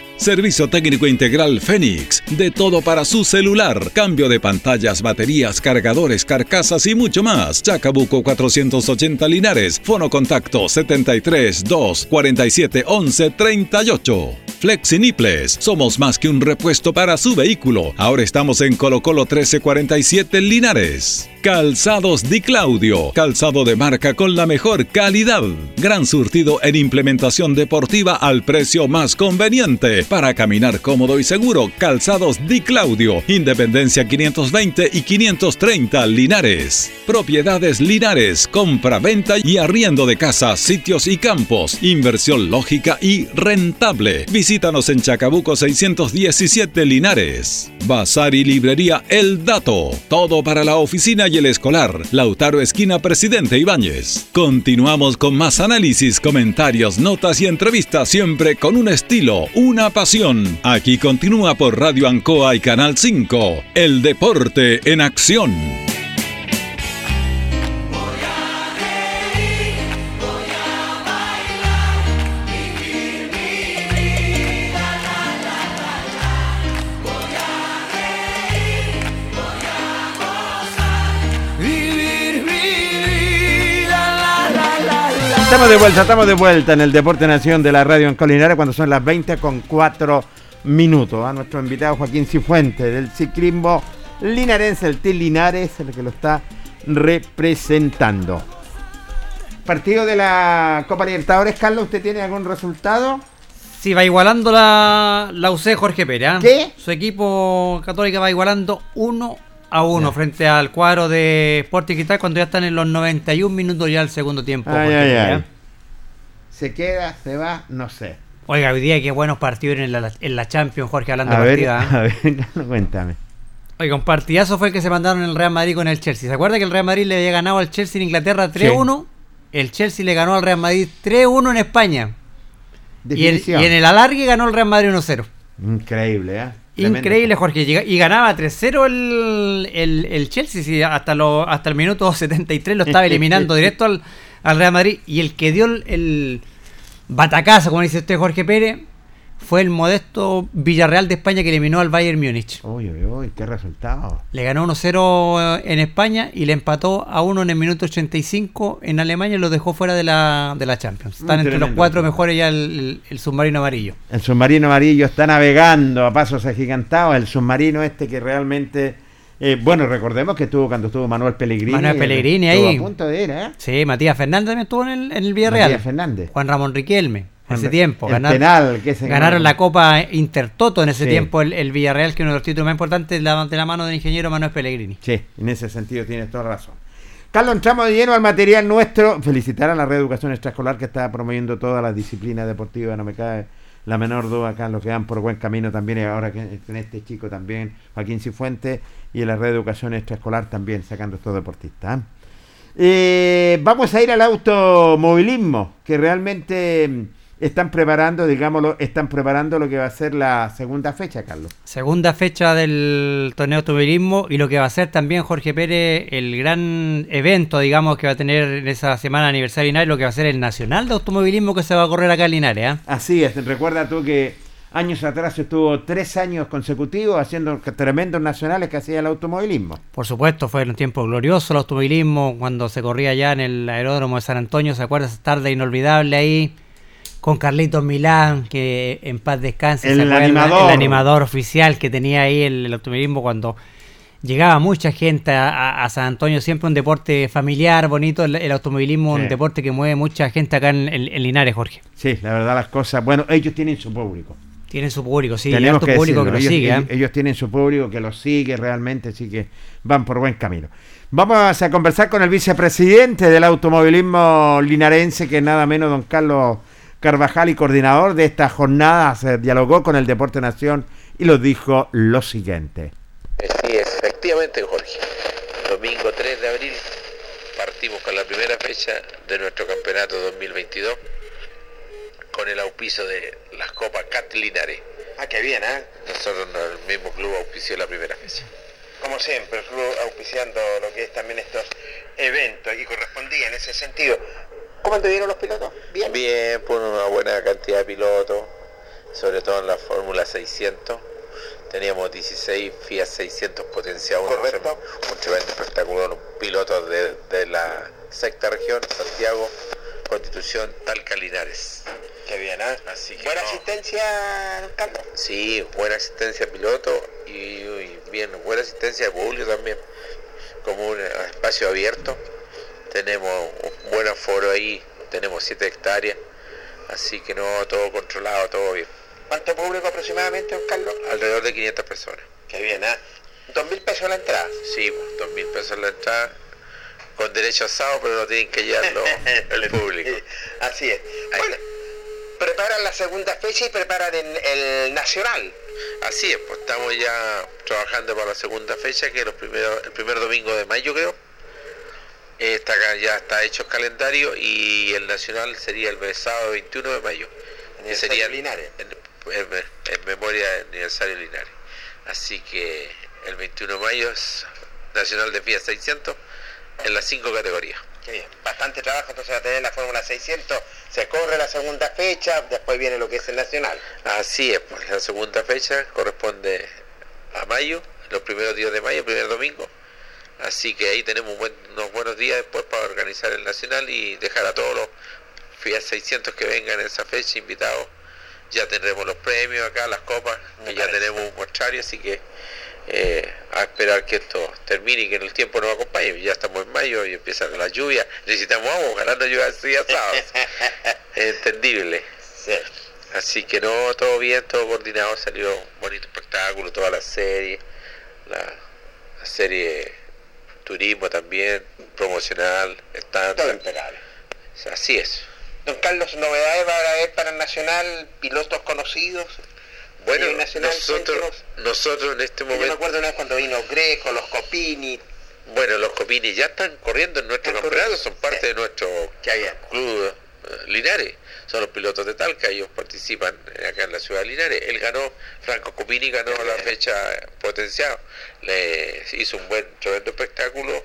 Servicio técnico integral Fénix. De todo para su celular. Cambio de pantallas, baterías, cargadores, carcasas y mucho más. Chacabuco 480 Linares. Fono contacto 73 2 47 11 38. Flexiniples. Somos más que un repuesto para su vehículo. Ahora estamos en Colo Colo 1347 Linares. Calzados Di Claudio. Calzado de marca con la mejor calidad. Gran surtido en implementación deportiva al precio más conveniente. Para caminar cómodo y seguro, Calzados Di Claudio. Independencia 520 y 530 Linares. Propiedades Linares. Compra, venta y arriendo de casas, sitios y campos. Inversión lógica y rentable. Visítanos en Chacabuco 617 Linares. Bazar y librería El Dato. Todo para la oficina y el escolar. Lautaro Esquina Presidente Ibáñez. Continuamos con más análisis, comentarios, notas y entrevistas siempre con un estilo, una Aquí continúa por Radio Ancoa y Canal 5. El deporte en acción. Estamos de vuelta, estamos de vuelta en el Deporte Nación de la Radio en Colinares cuando son las 20 con 4 minutos. A nuestro invitado Joaquín Cifuente del ciclismo linarense, el Team Linares, el que lo está representando. Partido de la Copa Libertadores, Carlos, ¿usted tiene algún resultado? Sí, va igualando la, la UC Jorge Pérez. ¿ah? ¿Qué? Su equipo católica va igualando 1 a 1 frente al cuadro de Sporting Cristal cuando ya están en los 91 minutos ya del segundo tiempo. Ay, ay, ay. ¿Se queda? ¿Se va? No sé. Oiga, hoy día qué buenos partidos en la, en la Champions, Jorge, hablando A de ver, partida. ¿ah? a ver, cuéntame. Oiga, un partidazo fue el que se mandaron el Real Madrid con el Chelsea. ¿Se acuerda que el Real Madrid le había ganado al Chelsea en Inglaterra 3-1? El Chelsea le ganó al Real Madrid 3-1 en España. Y, el- Definición. y en el alargue ganó el Real Madrid 1-0. Increíble, ¿eh? Increíble, Jorge. Y ganaba 3-0 el, el, el Chelsea. sí, hasta, lo, hasta el minuto 73 lo estaba eliminando directo al, al Real Madrid. Y el que dio el, el batacazo, como dice usted, Jorge Pérez, fue el modesto Villarreal de España que eliminó al Bayern Múnich. Uy, uy, uy, qué resultado. Le ganó 1-0 en España y le empató a 1 en el minuto 85 en Alemania y lo dejó fuera de la, de la Champions. Están Mm, entre los cuatro mejores ya el, el- el submarino amarillo. El submarino amarillo está navegando a pasos agigantados. El submarino este que realmente. eh, bueno, recordemos que estuvo cuando estuvo Manuel Pellegrini. Manuel eh, Pellegrini ahí. A punto de ir, ¿eh? Sí, Matías Fernández también estuvo en el, en el Villarreal. Matías Fernández. Juan Ramón Riquelme. En ese El- tiempo. el Ganar- penal que se ganaron la Copa Intertoto en ese Sí. tiempo el, el Villarreal, que uno de los títulos más importantes de la, mano del ingeniero Manuel Pellegrini. Sí, en ese sentido tienes toda razón. Carlos, entramos de lleno al material nuestro. Felicitar a la red educación extraescolar que está promoviendo todas las disciplinas deportivas. No me cae la menor duda, Carlos, que van por buen camino también. Y ahora que con este chico también, Joaquín Cifuentes, y en la red de educación extraescolar también sacando estos deportistas. ¿eh? Eh, vamos a ir al automovilismo, que realmente están preparando, digámoslo, están preparando lo que va a ser la segunda fecha, Carlos. Segunda fecha del torneo de automovilismo y lo que va a ser también Jorge Pérez, el gran evento, digamos, que va a tener en esa semana aniversario Linares, lo que va a ser el Nacional de Automovilismo que se va a correr acá en Linares. ¿ah? Así es, recuerda tú que años atrás estuvo tres años consecutivos haciendo tremendos nacionales que hacía el automovilismo. Por supuesto, fue un tiempo glorioso el automovilismo cuando se corría ya en el aeródromo de San Antonio, ¿se acuerda esa tarde inolvidable ahí? Con Carlitos Milán, que en paz descanse, el, animador. el animador oficial que tenía ahí el, automovilismo cuando llegaba mucha gente a, San Antonio, siempre un deporte familiar, bonito, el, automovilismo, un deporte que mueve mucha gente acá en, en, Linares, Jorge. Sí, la verdad las cosas, bueno, ellos tienen su público. Tienen su público, sí, Tenemos que público que ellos, sigue. ¿eh? Ellos, tienen su público que lo sigue realmente, así que van por buen camino. Vamos a conversar con el vicepresidente del automovilismo linarense, que nada menos don Carlos Carvajal y coordinador de esta jornada, se dialogó con el Deporte Nación y lo dijo lo siguiente. Sí, efectivamente, Jorge. Domingo 3 de abril partimos con la primera fecha de nuestro campeonato 2022 con el auspicio de las copas Cat Linares. Ah, qué bien, ¿eh? Nosotros, el mismo club auspició la primera fecha. Como siempre, el club auspiciando lo que es también estos eventos y correspondía en ese sentido. ¿Cómo anduvieron los pilotos? Bien. Bien, por una buena cantidad de pilotos, sobre todo en la Fórmula 600. Teníamos 16 Fiat 600 potenciados, Correcto. un tremendo espectáculo, pilotos de, de la sexta región, Santiago, Constitución, Talca, Linares. Qué bien, ¿eh? Así que ¿Buena no. asistencia, Carlos? Sí, buena asistencia piloto y, y bien, buena asistencia de público también, como un espacio abierto. Tenemos un buen aforo ahí, tenemos 7 hectáreas, así que no, todo controlado, todo bien. ¿Cuánto público aproximadamente, don Carlos? Alrededor de 500 personas. Qué bien, ¿eh? ¿Dos mil pesos la entrada? Sí, pues, dos mil pesos la entrada, con derecho a asado, pero no tienen que llevarlo el público. Así es. Ahí Bueno, preparan la segunda fecha y preparan el, el nacional. Así es, pues estamos ya trabajando para la segunda fecha, que es los primeros, el primer domingo de mayo creo. Está ya está hecho el calendario y el nacional sería el sábado 21 de mayo. que Aniversario sería Linares. En, en- en memoria del aniversario Linares. Así que el 21 de mayo es Nacional de Fiat 600 en las cinco categorías. Qué bien. Bastante trabajo, entonces va a tener la Fórmula 600. Se corre la segunda fecha, después viene lo que es el nacional. Así es, pues la segunda fecha corresponde a mayo, los primeros días de mayo, el primer domingo. Así que ahí tenemos un buen- unos buenos días después para organizar el nacional y dejar a todos los Fiat 600 que vengan en esa fecha invitados. Ya tendremos los premios acá, las copas, ya tenemos un muestrario, así que eh, a esperar que esto termine y que en el tiempo nos acompañe. Ya estamos en mayo y empiezan las lluvias. Necesitamos agua, no llueva así a sábados. Es entendible. Sí. Así que no, todo bien, todo coordinado, salió un bonito espectáculo, toda la serie, la, la serie turismo también, promocional, stand, Todo impecable. así es. Don Carlos, novedades va a haber para el nacional, pilotos conocidos. Bueno, Eh, nacional, nosotros, centros. nosotros en este Yo me momento, acuerdo una vez cuando vino Greco, los Copini. bueno, los Copini ya están corriendo en nuestro Están campeonato, corriendo, son parte sí. de nuestro club eh, Linares, son los pilotos de Talca, ellos participan acá en la ciudad de Linares. Él ganó, Franco Copini ganó la fecha potenciado, le hizo un buen, tremendo espectáculo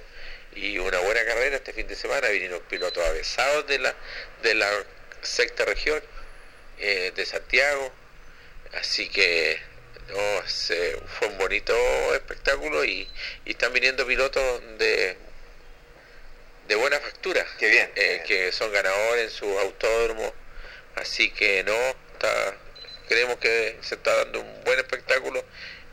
y una buena carrera este fin de semana. Vinieron pilotos avesados de la, de la sexta región, eh, de Santiago, así que no, se- fue un bonito espectáculo y, y están viniendo pilotos de de buena factura Qué bien. eh, que son ganadores en sus autódromos así que no está, creemos que se está dando un buen espectáculo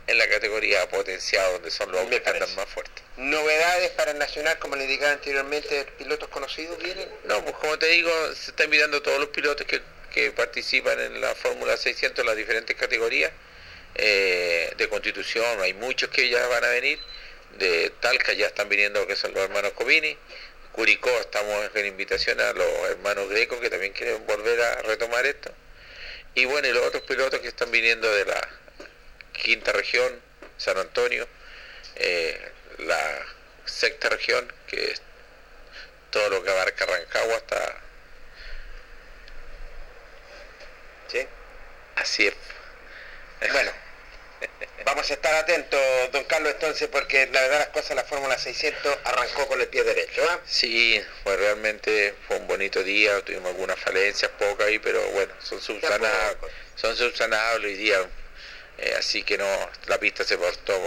en la categoría potenciada donde son los autos que andan más fuertes Novedades para el nacional, como le indicaba anteriormente, pilotos conocidos vienen. no pues como te digo se está invitando a todos los pilotos que, que participan en la Fórmula 600 en las diferentes categorías eh, de Constitución hay muchos que ya van a venir de Talca ya están viniendo que son los hermanos Covini Curicó estamos en invitación a los hermanos Greco que también quieren volver a retomar esto y bueno y los otros pilotos que están viniendo de la quinta región San Antonio eh, la sexta región que es todo lo que abarca Rancagua hasta Sí. así es Bueno, vamos a estar atento, don Carlos, entonces, porque la verdad las cosas, la Fórmula 600 arrancó con el pie derecho. ¿ah? Sí, pues realmente fue un bonito día, tuvimos algunas falencias, pocas ahí, pero bueno, son subsanables, son subsanables hoy día. Eh, así que no, la pista se portó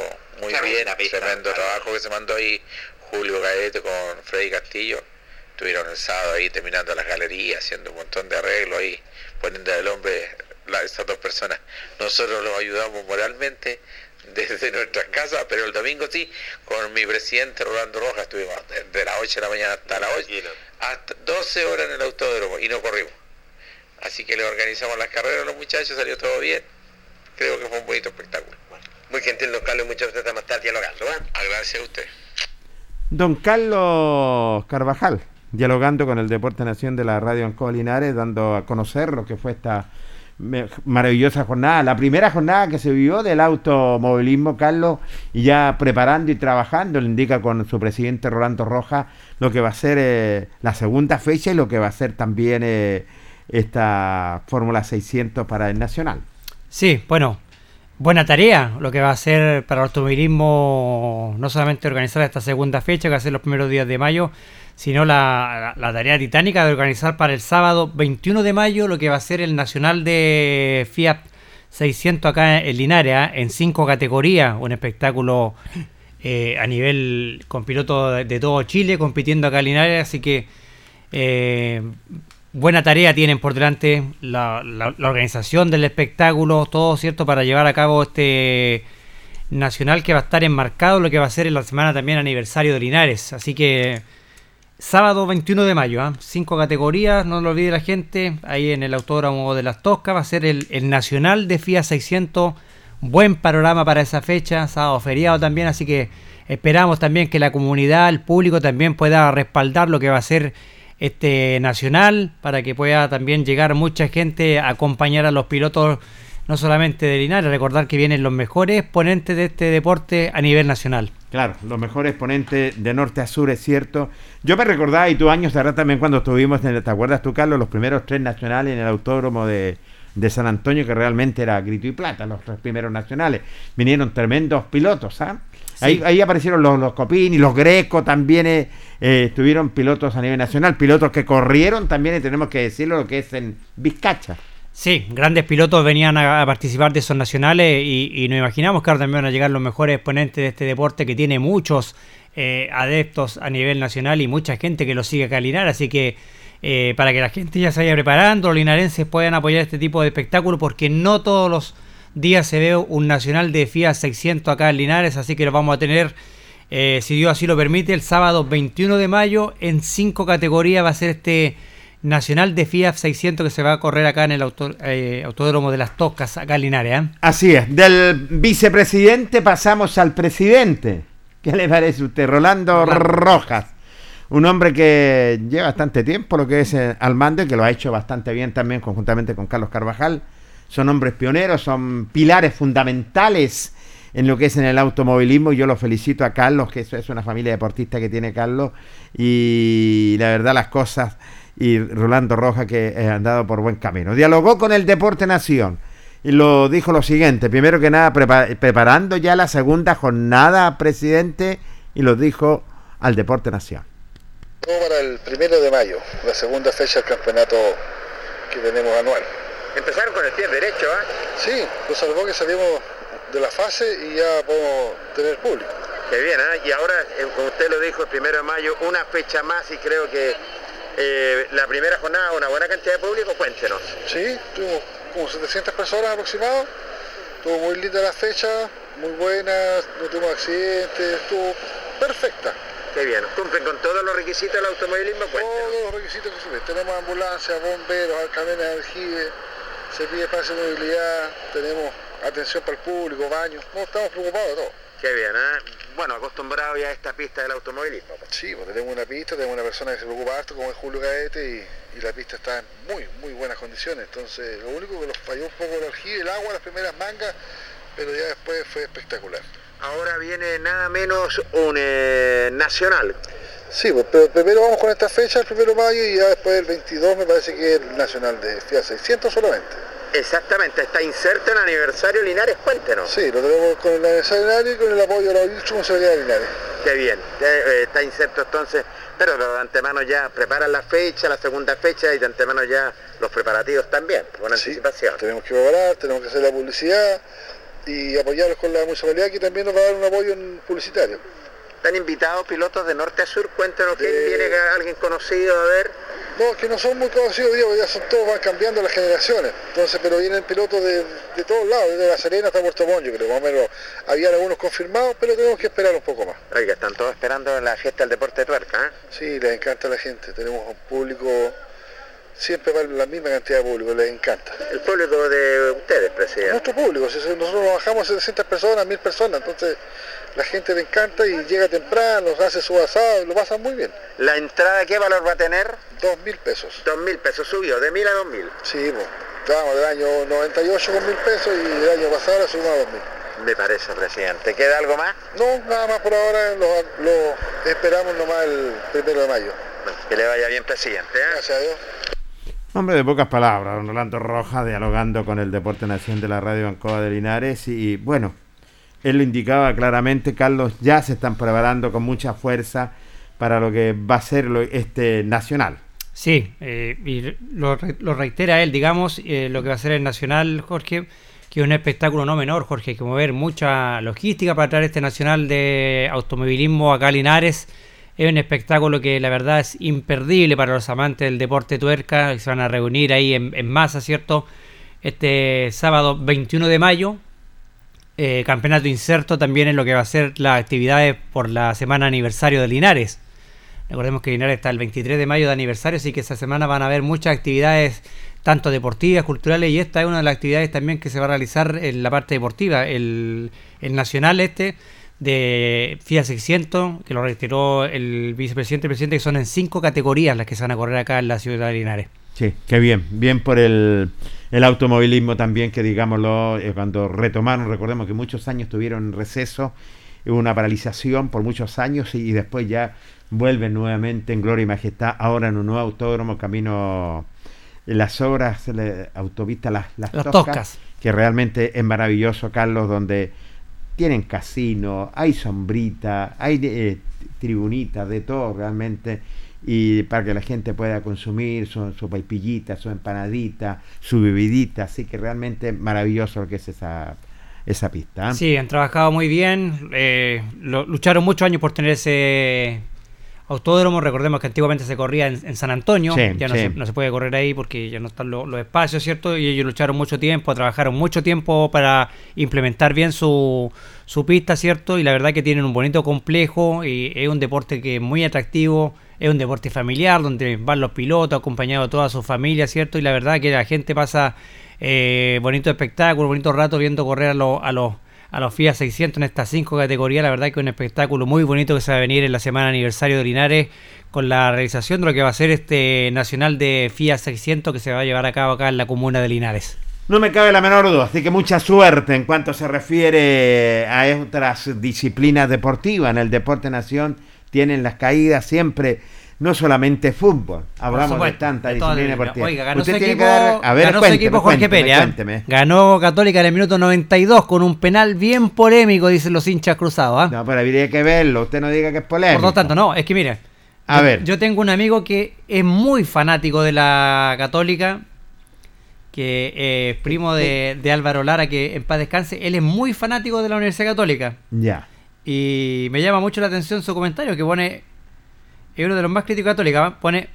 muy bien, tremendo trabajo que se mandó ahí Julio Gaete con Freddy Castillo. Estuvieron el sábado ahí terminando las galerías, haciendo un montón de arreglos ahí, poniendo el hombre la, estas dos personas. Nosotros los ayudamos moralmente desde nuestras casas, pero el domingo sí, con mi presidente Rolando Rojas estuvimos de las 8 de la mañana hasta las 8, hasta 12 horas en el autódromo y no corrimos. Así que le organizamos las carreras a los muchachos, salió todo bien. Creo que fue un bonito espectáculo. Muy gentil, don Carlos, muchas gracias por estar dialogando. ¿eh? Agradece a usted. Don Carlos Carvajal, dialogando con el Deporte Nación de la Radio Ancoa Linares, dando a conocer lo que fue esta maravillosa jornada, la primera jornada que se vivió del automovilismo, Carlos, y ya preparando y trabajando, le indica con su presidente Rolando Rojas lo que va a ser eh, la segunda fecha y lo que va a ser también eh, esta Fórmula 600 para el Nacional. Sí, bueno, buena tarea lo que va a ser para el automovilismo, no solamente organizar esta segunda fecha, que va a ser los primeros días de mayo, sino la, tarea titánica de organizar para el sábado 21 de mayo lo que va a ser el Nacional de Fiat 600 acá en Linares, ¿ah? en cinco categorías, un espectáculo eh, a nivel con pilotos de, todo Chile compitiendo acá en Linares, así que eh, buena tarea tienen por delante la, la, organización del espectáculo, todo cierto, para llevar a cabo este nacional que va a estar enmarcado, lo que va a ser en la semana también aniversario de Linares, así que Sábado 21 de mayo, ¿ah? cinco categorías, no lo olvide la gente, ahí en el Autódromo de las Toscas va a ser el, Nacional de FIA 600, buen panorama para esa fecha, sábado feriado también, así que esperamos también que la comunidad, el público también pueda respaldar lo que va a ser este Nacional, para que pueda también llegar mucha gente a acompañar a los pilotos, no solamente de Linares, recordar que vienen los mejores exponentes de este deporte a nivel nacional. Claro, los mejores exponentes de norte a sur, es cierto. Yo me recordaba, y tu años atrás también cuando estuvimos, en, ¿te acuerdas tú, Carlos? Los primeros tres nacionales en el autódromo de, San Antonio, que realmente era grito y plata, los tres primeros nacionales. Vinieron tremendos pilotos, ¿ah? Ahí, aparecieron los, los Copini, los Greco también eh, eh, estuvieron pilotos a nivel nacional, pilotos que corrieron también, y tenemos que decirlo, lo que es en Vizcacha. Sí, grandes pilotos venían a, participar de esos nacionales y, nos imaginamos que ahora también van a llegar los mejores exponentes de este deporte que tiene muchos eh, adeptos a nivel nacional y mucha gente que lo sigue acá Así que eh, para que la gente ya se vaya preparando, los linarenses puedan apoyar este tipo de espectáculo porque no todos los días se ve un nacional de FIA 600 acá en Linares. Así que lo vamos a tener, eh, si Dios así lo permite, el sábado 21 de mayo en cinco categorías va a ser este nacional de Fiat 600 que se va a correr acá en el eh, Autódromo de las Toscas, acá en Linares. ¿eh? Así es, del vicepresidente pasamos al presidente. ¿Qué le parece a usted? Rolando Rojas, un hombre que lleva bastante tiempo lo que es eh, al mando y que lo ha hecho bastante bien también conjuntamente con Carlos Carvajal. Son hombres pioneros, son pilares fundamentales en lo que es en el automovilismo. Yo lo felicito a Carlos, que eso es una familia deportista que tiene Carlos. Y la verdad las cosas y Rolando Roja que ha andado por buen camino. Dialogó con el Deporte Nación y lo dijo lo siguiente, primero que nada preparando ya la segunda jornada, presidente, y lo dijo al Deporte Nación. Para el primero de mayo, la segunda fecha del campeonato que tenemos anual. Empezaron con el pie derecho, ¿eh? Sí, nos salvó que salimos de la fase y ya podemos tener público. Qué bien, ¿eh? Y ahora, eh, como usted lo dijo, el primero de mayo, una fecha más y creo que eh, la primera jornada, una buena cantidad de público, cuéntenos. Sí, tuvimos como 700 personas aproximados, estuvo muy linda la fecha, muy buena, no tuvimos accidentes, estuvo perfecta. Qué bien, cumplen con todos los requisitos del automovilismo, Todos los requisitos que suben, tenemos ambulancias, bomberos, camiones de aljibe, se pide espacio de movilidad, tenemos atención para el público, baños, no estamos preocupados de todo. Qué bien, ¿eh? bueno, acostumbrado ya a esta pista del automovilismo. Pues. Sí, pues tenemos una pista, tenemos una persona que se preocupa harto como es Julio Gaete y, la pista está en muy, muy buenas condiciones. Entonces, lo único que nos falló un poco el aljibe, el agua, las primeras mangas, pero ya después fue espectacular. Ahora viene nada menos un eh, nacional. Sí, pues, pero primero vamos con esta fecha, el primero de mayo, y ya después el 22 me parece que es el nacional de FIA 600 solamente. Exactamente, está inserto en aniversario Linares, cuéntenos. Sí, lo tenemos con el aniversario Linares y con el apoyo de la responsabilidad de Linares. Qué bien, eh, está inserto entonces, pero de antemano ya preparan la fecha, la segunda fecha y de antemano ya los preparativos también, con Sí, anticipación. tenemos que preparar, tenemos que hacer la publicidad y apoyarlos con la municipalidad que también nos va a dar un apoyo en publicitario. Están invitados pilotos de norte a sur, cuéntenos quién De- viene, alguien conocido, a ver. No, que no son muy conocidos, digo, ya son todos, van cambiando las generaciones. Entonces, pero vienen pilotos de, de todos lados, desde La Serena hasta Puerto Montt, yo creo, más o menos. Habían algunos confirmados, pero tenemos que esperar un poco más. Oiga, están todos esperando la fiesta del deporte de tuerca, ¿eh? Sí, les encanta a la gente. Tenemos un público, siempre va la misma cantidad de público, les encanta. El público de ustedes, presidente. Nuestro público, si nosotros nos bajamos a 700 personas, 1000 personas, entonces la gente le encanta y llega temprano, hace su asado, lo pasan muy bien. ¿La entrada qué valor va a tener? 2.000 pesos. Dos mil pesos subió, de mil a dos mil. Sí, pues, estábamos del año 98 con 1.000 pesos y el año pasado la subimos a 2.000. Me parece, presidente. ¿Queda algo más? No, nada más por ahora, lo, lo esperamos nomás el primero de mayo. Bueno, que le vaya bien, presidente. ¿eh? Gracias a Dios. Hombre de pocas palabras, don Rolando Rojas, dialogando con el Deporte Nación de la Radio Ancoa de Linares. Y bueno, él lo indicaba claramente, Carlos, ya se están preparando con mucha fuerza para lo que va a ser lo- este nacional. Sí, eh, y lo, lo reitera él, digamos, eh, lo que va a ser el Nacional, Jorge, que es un espectáculo no menor, Jorge, hay que mover mucha logística para traer este Nacional de automovilismo a Linares. Es un espectáculo que la verdad es imperdible para los amantes del deporte tuerca, que se van a reunir ahí en, en masa, ¿cierto? Este sábado 21 de mayo, eh, campeonato inserto también en lo que va a ser las actividades por la semana aniversario de Linares. Recordemos que Linares está el 23 de mayo de aniversario, así que esa semana van a haber muchas actividades, tanto deportivas, culturales, y esta es una de las actividades también que se va a realizar en la parte deportiva, el, el nacional este de FIA 600, que lo retiró el vicepresidente y presidente, que son en cinco categorías las que se van a correr acá en la ciudad de Linares. Sí, qué bien. Bien por el, el automovilismo también, que digámoslo, eh, cuando retomaron, recordemos que muchos años tuvieron receso, hubo una paralización por muchos años y, y después ya vuelven nuevamente en gloria y majestad, ahora en un nuevo autódromo, camino las obras, la autopista Las, las, Las Toscas, Toscas. que realmente es maravilloso, Carlos, donde tienen casino, hay sombrita, hay eh, tribunitas, de todo realmente, y para que la gente pueda consumir su, su paipillita, su empanadita, su bebidita, así que realmente maravilloso lo que es esa, esa pista. ¿eh? Sí, han trabajado muy bien, eh, lo- lucharon muchos años por tener ese autódromo, recordemos que antiguamente se corría en, en San Antonio, Sí, ya no, sí. se, no se puede correr ahí porque ya no están lo- los espacios, ¿cierto? Y ellos lucharon mucho tiempo, trabajaron mucho tiempo para implementar bien su, su pista, ¿cierto? Y la verdad que tienen un bonito complejo y es un deporte que es muy atractivo, es un deporte familiar donde van los pilotos acompañados de toda su familia, ¿cierto? Y la verdad que la gente pasa eh, bonito espectáculo, bonito rato viendo correr a, los a a FIA 600 en estas cinco categorías. La verdad que un espectáculo muy bonito que se va a venir en la semana aniversario de Linares con la realización de lo que va a ser este nacional de FIA 600 que se va a llevar a cabo acá en la comuna de Linares. No me cabe la menor duda, así que mucha suerte en cuanto se refiere a otras disciplinas deportivas. En el Deporte Nación tienen las caídas siempre, no solamente fútbol, hablamos de supuesto, tanta de disciplina la- deportiva. Oiga, ganó su Usted tiene equipo, que dar- a ver, ganó su cuénteme, equipo Jorge Pérez. Ganó Católica en el minuto 92 con un penal bien polémico, dicen los hinchas cruzados. ¿ah? No, pero habría que verlo, usted no diga que es polémico. Por lo tanto, no, es que mire, A yo, ver. yo tengo un amigo que es muy fanático de la Católica, que eh, es primo de, de Álvaro Lara, que en paz descanse, él es muy fanático de la Universidad Católica. Ya. Y me llama mucho la atención su comentario que pone, es uno de los más críticos Católica, ¿va? pone,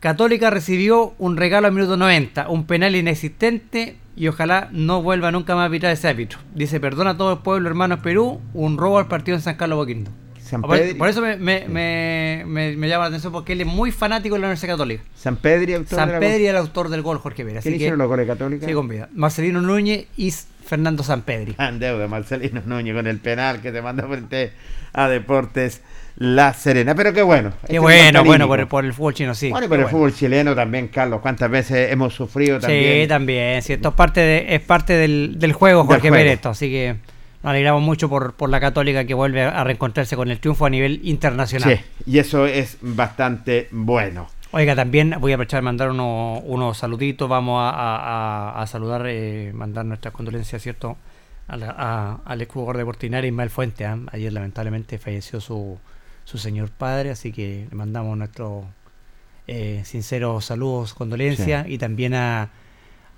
Católica recibió un regalo al minuto 90, un penal inexistente y ojalá no vuelva nunca más a pitar ese árbitro. Dice, perdona a todo el pueblo hermanos Perú, un robo al partido en San Carlos Boquindo. San Por, Pedri, por eso me, me, me, llama la atención porque él es muy fanático de la Universidad Católica. San Pedri, autor San Pedri el autor del gol, Jorge Pérez. ¿Quién hicieron los goles católicos? sí, con vida. Marcelino Núñez y Fernando San Pedri. Gran deuda, Marcelino Núñez con el penal que te mandó frente a Deportes La Serena. Pero qué bueno. Este Qué es bueno, bueno por el, por el fútbol chino, sí. Bueno, y Qué por el bueno. fútbol chileno también, Carlos. ¿Cuántas veces hemos sufrido también? Sí, también. Sí, esto es parte, de, es parte del, del juego, Jorge esto, Así que nos alegramos mucho por, por la Católica que vuelve a reencontrarse con el triunfo a nivel internacional. Sí, y eso es bastante bueno. Oiga, también voy a aprovechar de mandar unos, unos saluditos. Vamos a, saludar, eh, mandar nuestras condolencias, ¿cierto? al jugador de Portinaria, Ismael Fuente. ¿ah? Ayer, lamentablemente, falleció su, su señor padre, así que le mandamos nuestros eh, sinceros saludos, condolencias y también a,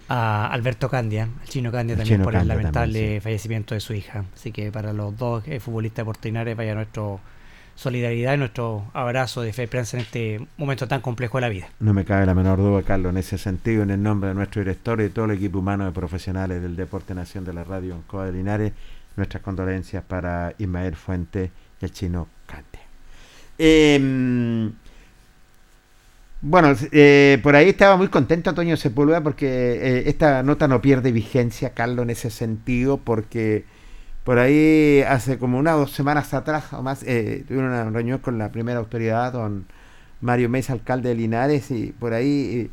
a Alberto Candia, al chino Candia también por el lamentable fallecimiento de su hija. Así que para los dos eh, futbolistas de vaya nuestro solidaridad y nuestro abrazo de fe y esperanza en este momento tan complejo de la vida. No me cabe la menor duda, Carlos, en ese sentido, en el nombre de nuestro director y de todo el equipo humano de profesionales del Deporte Nación de la Radio en Coa de Linares, nuestras condolencias para Ismael Fuente y el chino Candia. Eh, bueno, eh, por ahí estaba muy contento Antonio Sepúlveda porque eh, esta nota no pierde vigencia, Carlos, en ese sentido, porque por ahí hace como una o dos semanas atrás o más eh, tuvieron una reunión con la primera autoridad, don Mario Mesa, alcalde de Linares, y por ahí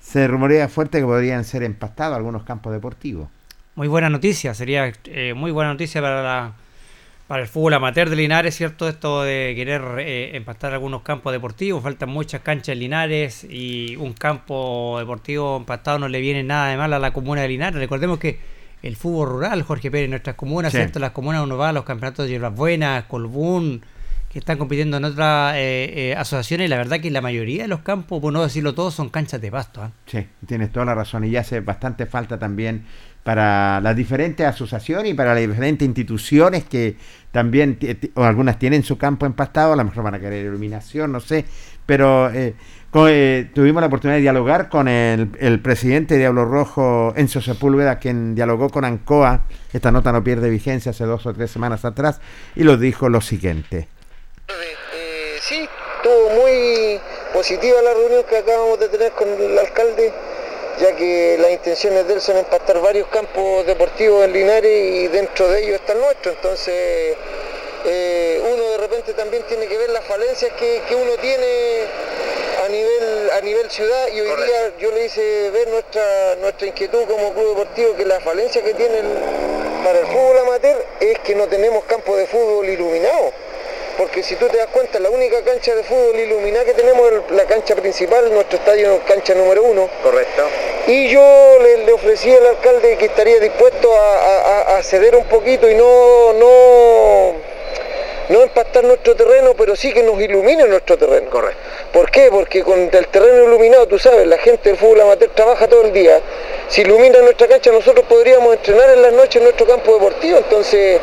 se rumorea fuerte que podrían ser empastados algunos campos deportivos. Muy buena noticia, sería muy buena noticia para la para el fútbol amateur de Linares, ¿cierto? Esto de querer eh, empastar algunos campos deportivos, faltan muchas canchas en Linares y un campo deportivo empastado no le viene nada de mal a la comuna de Linares. Recordemos que el fútbol rural, Jorge Pérez, nuestras comunas, ¿cierto? Las comunas uno va a los campeonatos de Hierbas Buenas, Colbún, que están compitiendo en otras eh, eh, asociaciones, la verdad que la mayoría de los campos, por no decirlo todo, son canchas de pasto. Sí, tienes toda la razón, y ya hace bastante falta también para las diferentes asociaciones y para las diferentes instituciones que también, o algunas tienen su campo empastado, a lo mejor van a querer iluminación, no sé, pero eh, tuvimos la oportunidad de dialogar con el, presidente de Diablo Rojo, Enzo Sepúlveda, quien dialogó con ANCOA, esta nota no pierde vigencia hace dos o tres semanas atrás, y lo dijo lo siguiente. Eh, sí, estuvo muy positiva la reunión que acabamos de tener con el alcalde ya que las intenciones de él son empastar varios campos deportivos en Linares y dentro de ellos está el nuestro, entonces eh, uno de repente también tiene que ver las falencias que, uno tiene a nivel, a nivel ciudad y hoy día yo le hice ver nuestra, nuestra inquietud como club deportivo que la falencia que tiene para el fútbol amateur es que no tenemos campo de fútbol iluminado porque si tú te das cuenta, la única cancha de fútbol iluminada que tenemos es la cancha principal, nuestro estadio cancha número uno. Correcto. Y yo le, ofrecí al alcalde que estaría dispuesto a, ceder un poquito y no, no, no empastar nuestro terreno, pero sí que nos ilumine nuestro terreno. Correcto. ¿Por qué? Porque con el terreno iluminado, tú sabes, la gente del fútbol amateur trabaja todo el día. Si ilumina nuestra cancha, nosotros podríamos entrenar en las noches en nuestro campo deportivo. Entonces,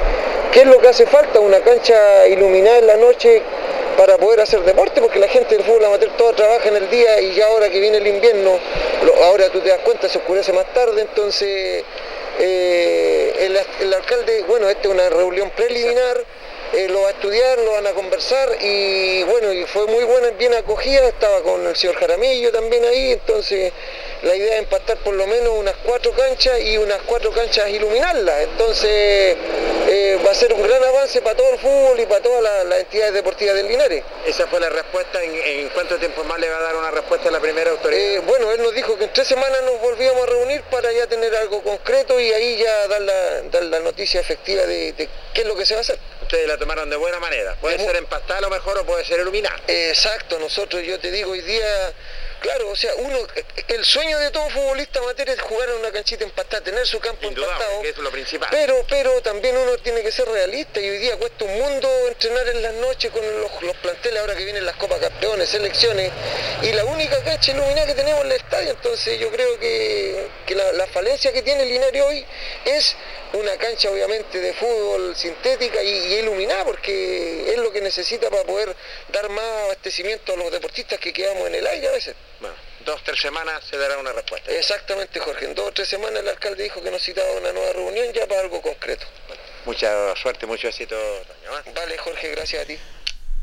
¿qué es lo que hace falta? Una cancha iluminada en la noche para poder hacer deporte, porque la gente del fútbol amateur toda trabaja en el día y ya ahora que viene el invierno, ahora tú te das cuenta, se oscurece más tarde, entonces eh, el, el alcalde, bueno, esta es una reunión preliminar eh, lo va a estudiar, lo van a conversar y bueno, y fue muy buena, bien acogida, estaba con el señor Jaramillo también ahí, entonces la idea es empastar por lo menos unas cuatro canchas y unas cuatro canchas iluminarlas, entonces eh, va a ser un gran avance para todo el fútbol y para todas las, entidades deportivas del Linares. Esa fue la respuesta, ¿En, cuánto tiempo más le va a dar una respuesta a la primera autoridad? Eh, bueno, él nos dijo que en tres semanas nos volvíamos a reunir para ya tener algo concreto y ahí ya dar la, la noticia efectiva de, de qué es lo que se va a hacer ustedes la tomaron de buena manera. Puede ser empastada a lo mejor o puede ser iluminada. Exacto, nosotros yo te digo hoy día Claro, o sea, uno, el sueño de todo futbolista amateur es jugar en una canchita empastada, tener su campo empastado. Que es lo principal. Pero, pero también uno tiene que ser realista y hoy día cuesta un mundo entrenar en las noches con los, planteles ahora que vienen las Copas Campeones, selecciones, y la única cancha iluminada que tenemos es el estadio. Entonces yo creo que, la, falencia que tiene el Linario hoy es una cancha obviamente de fútbol sintética y, iluminada porque es lo que necesita para poder dar más abastecimiento a los deportistas que quedamos en el aire a veces. Bueno, dos, tres semanas se dará una respuesta. Exactamente, Jorge. En dos o tres semanas el alcalde dijo que nos citaba una nueva reunión ya para algo concreto. mucha suerte, mucho éxito, Vale, Jorge, gracias a ti.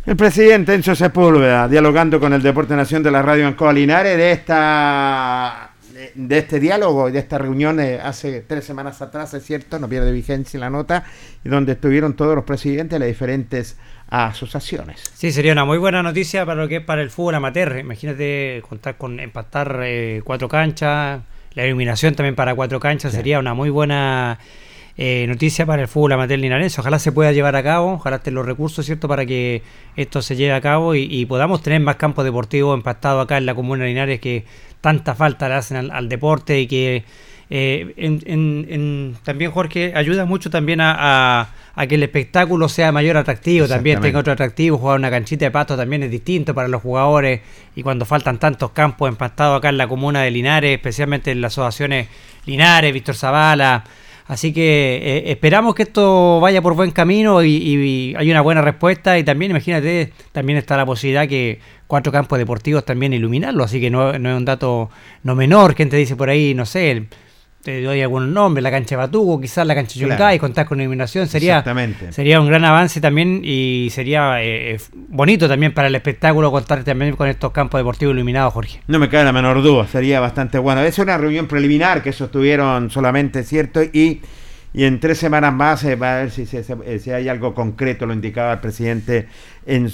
El presidente Enzo Sepúlveda, dialogando con el Deporte Nación de la Radio en Linares de esta de, este diálogo y de esta reunión hace tres semanas atrás, es cierto, no pierde vigencia la nota, y donde estuvieron todos los presidentes de las diferentes asociaciones. Sí, sería una muy buena noticia para lo que es para el fútbol amateur. Imagínate contar con empatar eh, cuatro canchas, la iluminación también para cuatro canchas sería una muy buena eh, noticia para el fútbol amateur linarense. Ojalá se pueda llevar a cabo, ojalá estén los recursos, ¿cierto?, para que esto se lleve a cabo y, podamos tener más campos deportivos empastados acá en la comuna de Linares que tanta falta le hacen al, deporte y que eh, en, también, Jorge, ayuda mucho también a, que el espectáculo sea mayor atractivo, también tenga otro atractivo, jugar una canchita de pasto también es distinto para los jugadores y cuando faltan tantos campos empastados acá en la comuna de Linares, especialmente en las asociaciones Linares, Víctor Zavala, Así que eh, esperamos que esto vaya por buen camino y, hay una buena respuesta. Y también, imagínate, también está la posibilidad que cuatro campos deportivos también iluminarlo. Así que no, es un dato no menor. Quien te dice por ahí, no sé, te doy algún nombre, la cancha de Batuco, quizás la cancha de Yungay, contar con iluminación, sería, sería un gran avance también y sería eh, eh, bonito también para el espectáculo contar también con estos campos deportivos iluminados, Jorge. No me cabe la menor duda, sería bastante bueno. Es una reunión preliminar que sostuvieron solamente, ¿cierto? Y, y en tres semanas más eh, va a ver si, si, hay algo concreto, lo indicaba el presidente en,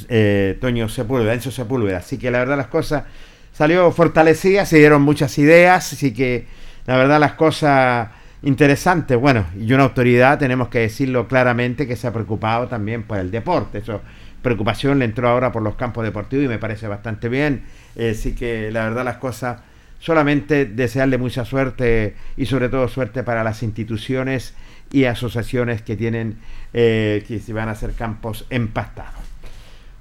Toño Sepúlveda, Enzo Sepúlveda. Así que la verdad las cosas salió fortalecida, se dieron muchas ideas, así que la verdad las cosas interesantes. Bueno, y una autoridad, tenemos que decirlo claramente, que se ha preocupado también por el deporte. Eso, preocupación le entró ahora por los campos deportivos y me parece bastante bien. así eh, que la verdad las cosas, solamente desearle mucha suerte y sobre todo suerte para las instituciones y asociaciones que tienen, eh, que se van a hacer campos empastados.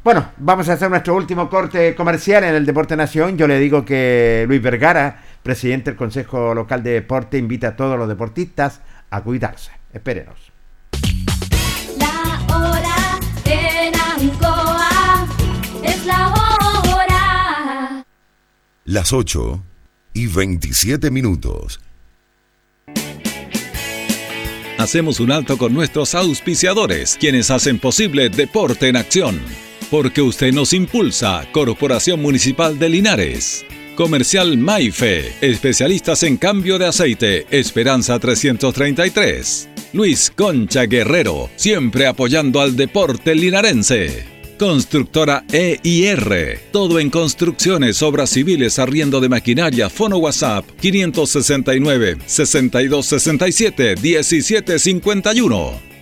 Bueno, vamos a hacer nuestro último corte comercial en el Deporte Nación. Yo le digo que Luis Vergara presidente del Consejo Local de Deporte, invita a todos los deportistas a cuidarse. Espérenos. La hora en Ancoa es la hora. Las 8 y 27 minutos. Hacemos un alto con nuestros auspiciadores, quienes hacen posible Deporte en Acción. Porque usted nos impulsa, Corporación Municipal de Linares. Comercial Maife, especialistas en cambio de aceite, Esperanza 333. Luis Concha Guerrero, siempre apoyando al deporte linarense. Constructora EIR, todo en construcciones, obras civiles, arriendo de maquinaria, fono WhatsApp 569 6267 1751.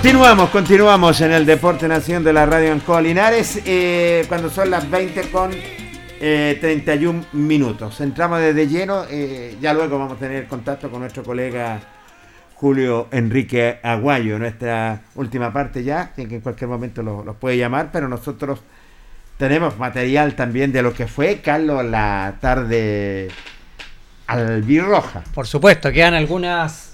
Continuamos, continuamos en el Deporte Nación de la Radio Ancoa Linares, eh, cuando son las 20 con eh, 31 minutos. Entramos desde lleno, eh, ya luego vamos a tener contacto con nuestro colega Julio Enrique Aguayo, nuestra última parte ya, que en cualquier momento los lo puede llamar, pero nosotros tenemos material también de lo que fue, Carlos, la tarde albirroja. Por supuesto, quedan algunas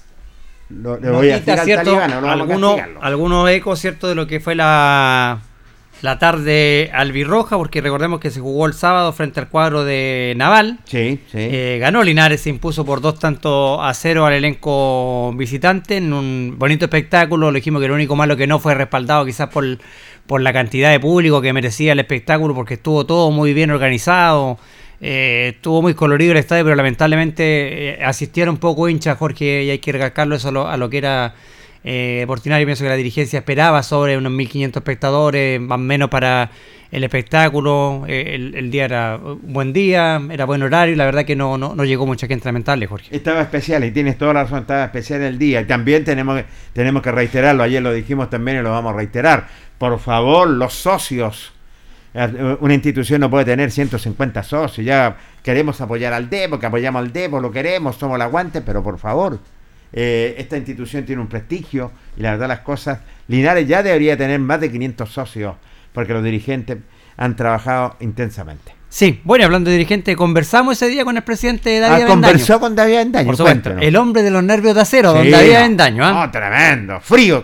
lo, le voy a decir ¿cierto? algunos, algunos ecos, ¿cierto? De lo que fue la, la tarde albirroja, porque recordemos que se jugó el sábado frente al cuadro de Naval. Sí, sí. Eh, ganó Linares, se impuso por dos tantos a cero al elenco visitante en un bonito espectáculo. Lo dijimos que lo único malo que no fue respaldado quizás por, por la cantidad de público que merecía el espectáculo, porque estuvo todo muy bien organizado. Eh, estuvo muy colorido el estadio, pero lamentablemente eh, asistieron poco hinchas, Jorge, y hay que recalcarlo eso a lo, que era eh, Portinario. Pienso que la dirigencia esperaba sobre unos 1.500 espectadores, más o menos para el espectáculo. Eh, el, día era un buen día, era buen horario, y la verdad que no, no, llegó mucha gente lamentable, Jorge. Estaba especial, y tienes toda la razón, estaba especial el día. Y también tenemos, tenemos que reiterarlo, ayer lo dijimos también y lo vamos a reiterar. Por favor, los socios una institución no puede tener 150 socios, ya queremos apoyar al DEPO, que apoyamos al DEPO, lo queremos, somos el aguante, pero por favor, eh, esta institución tiene un prestigio y la verdad las cosas, Linares ya debería tener más de 500 socios, porque los dirigentes han trabajado intensamente. Sí, bueno, hablando de dirigente, conversamos ese día con el presidente David ah, conversó con David Avendaño, el hombre de los nervios de acero, don David Avendaño. ¿ah? tremendo, frío.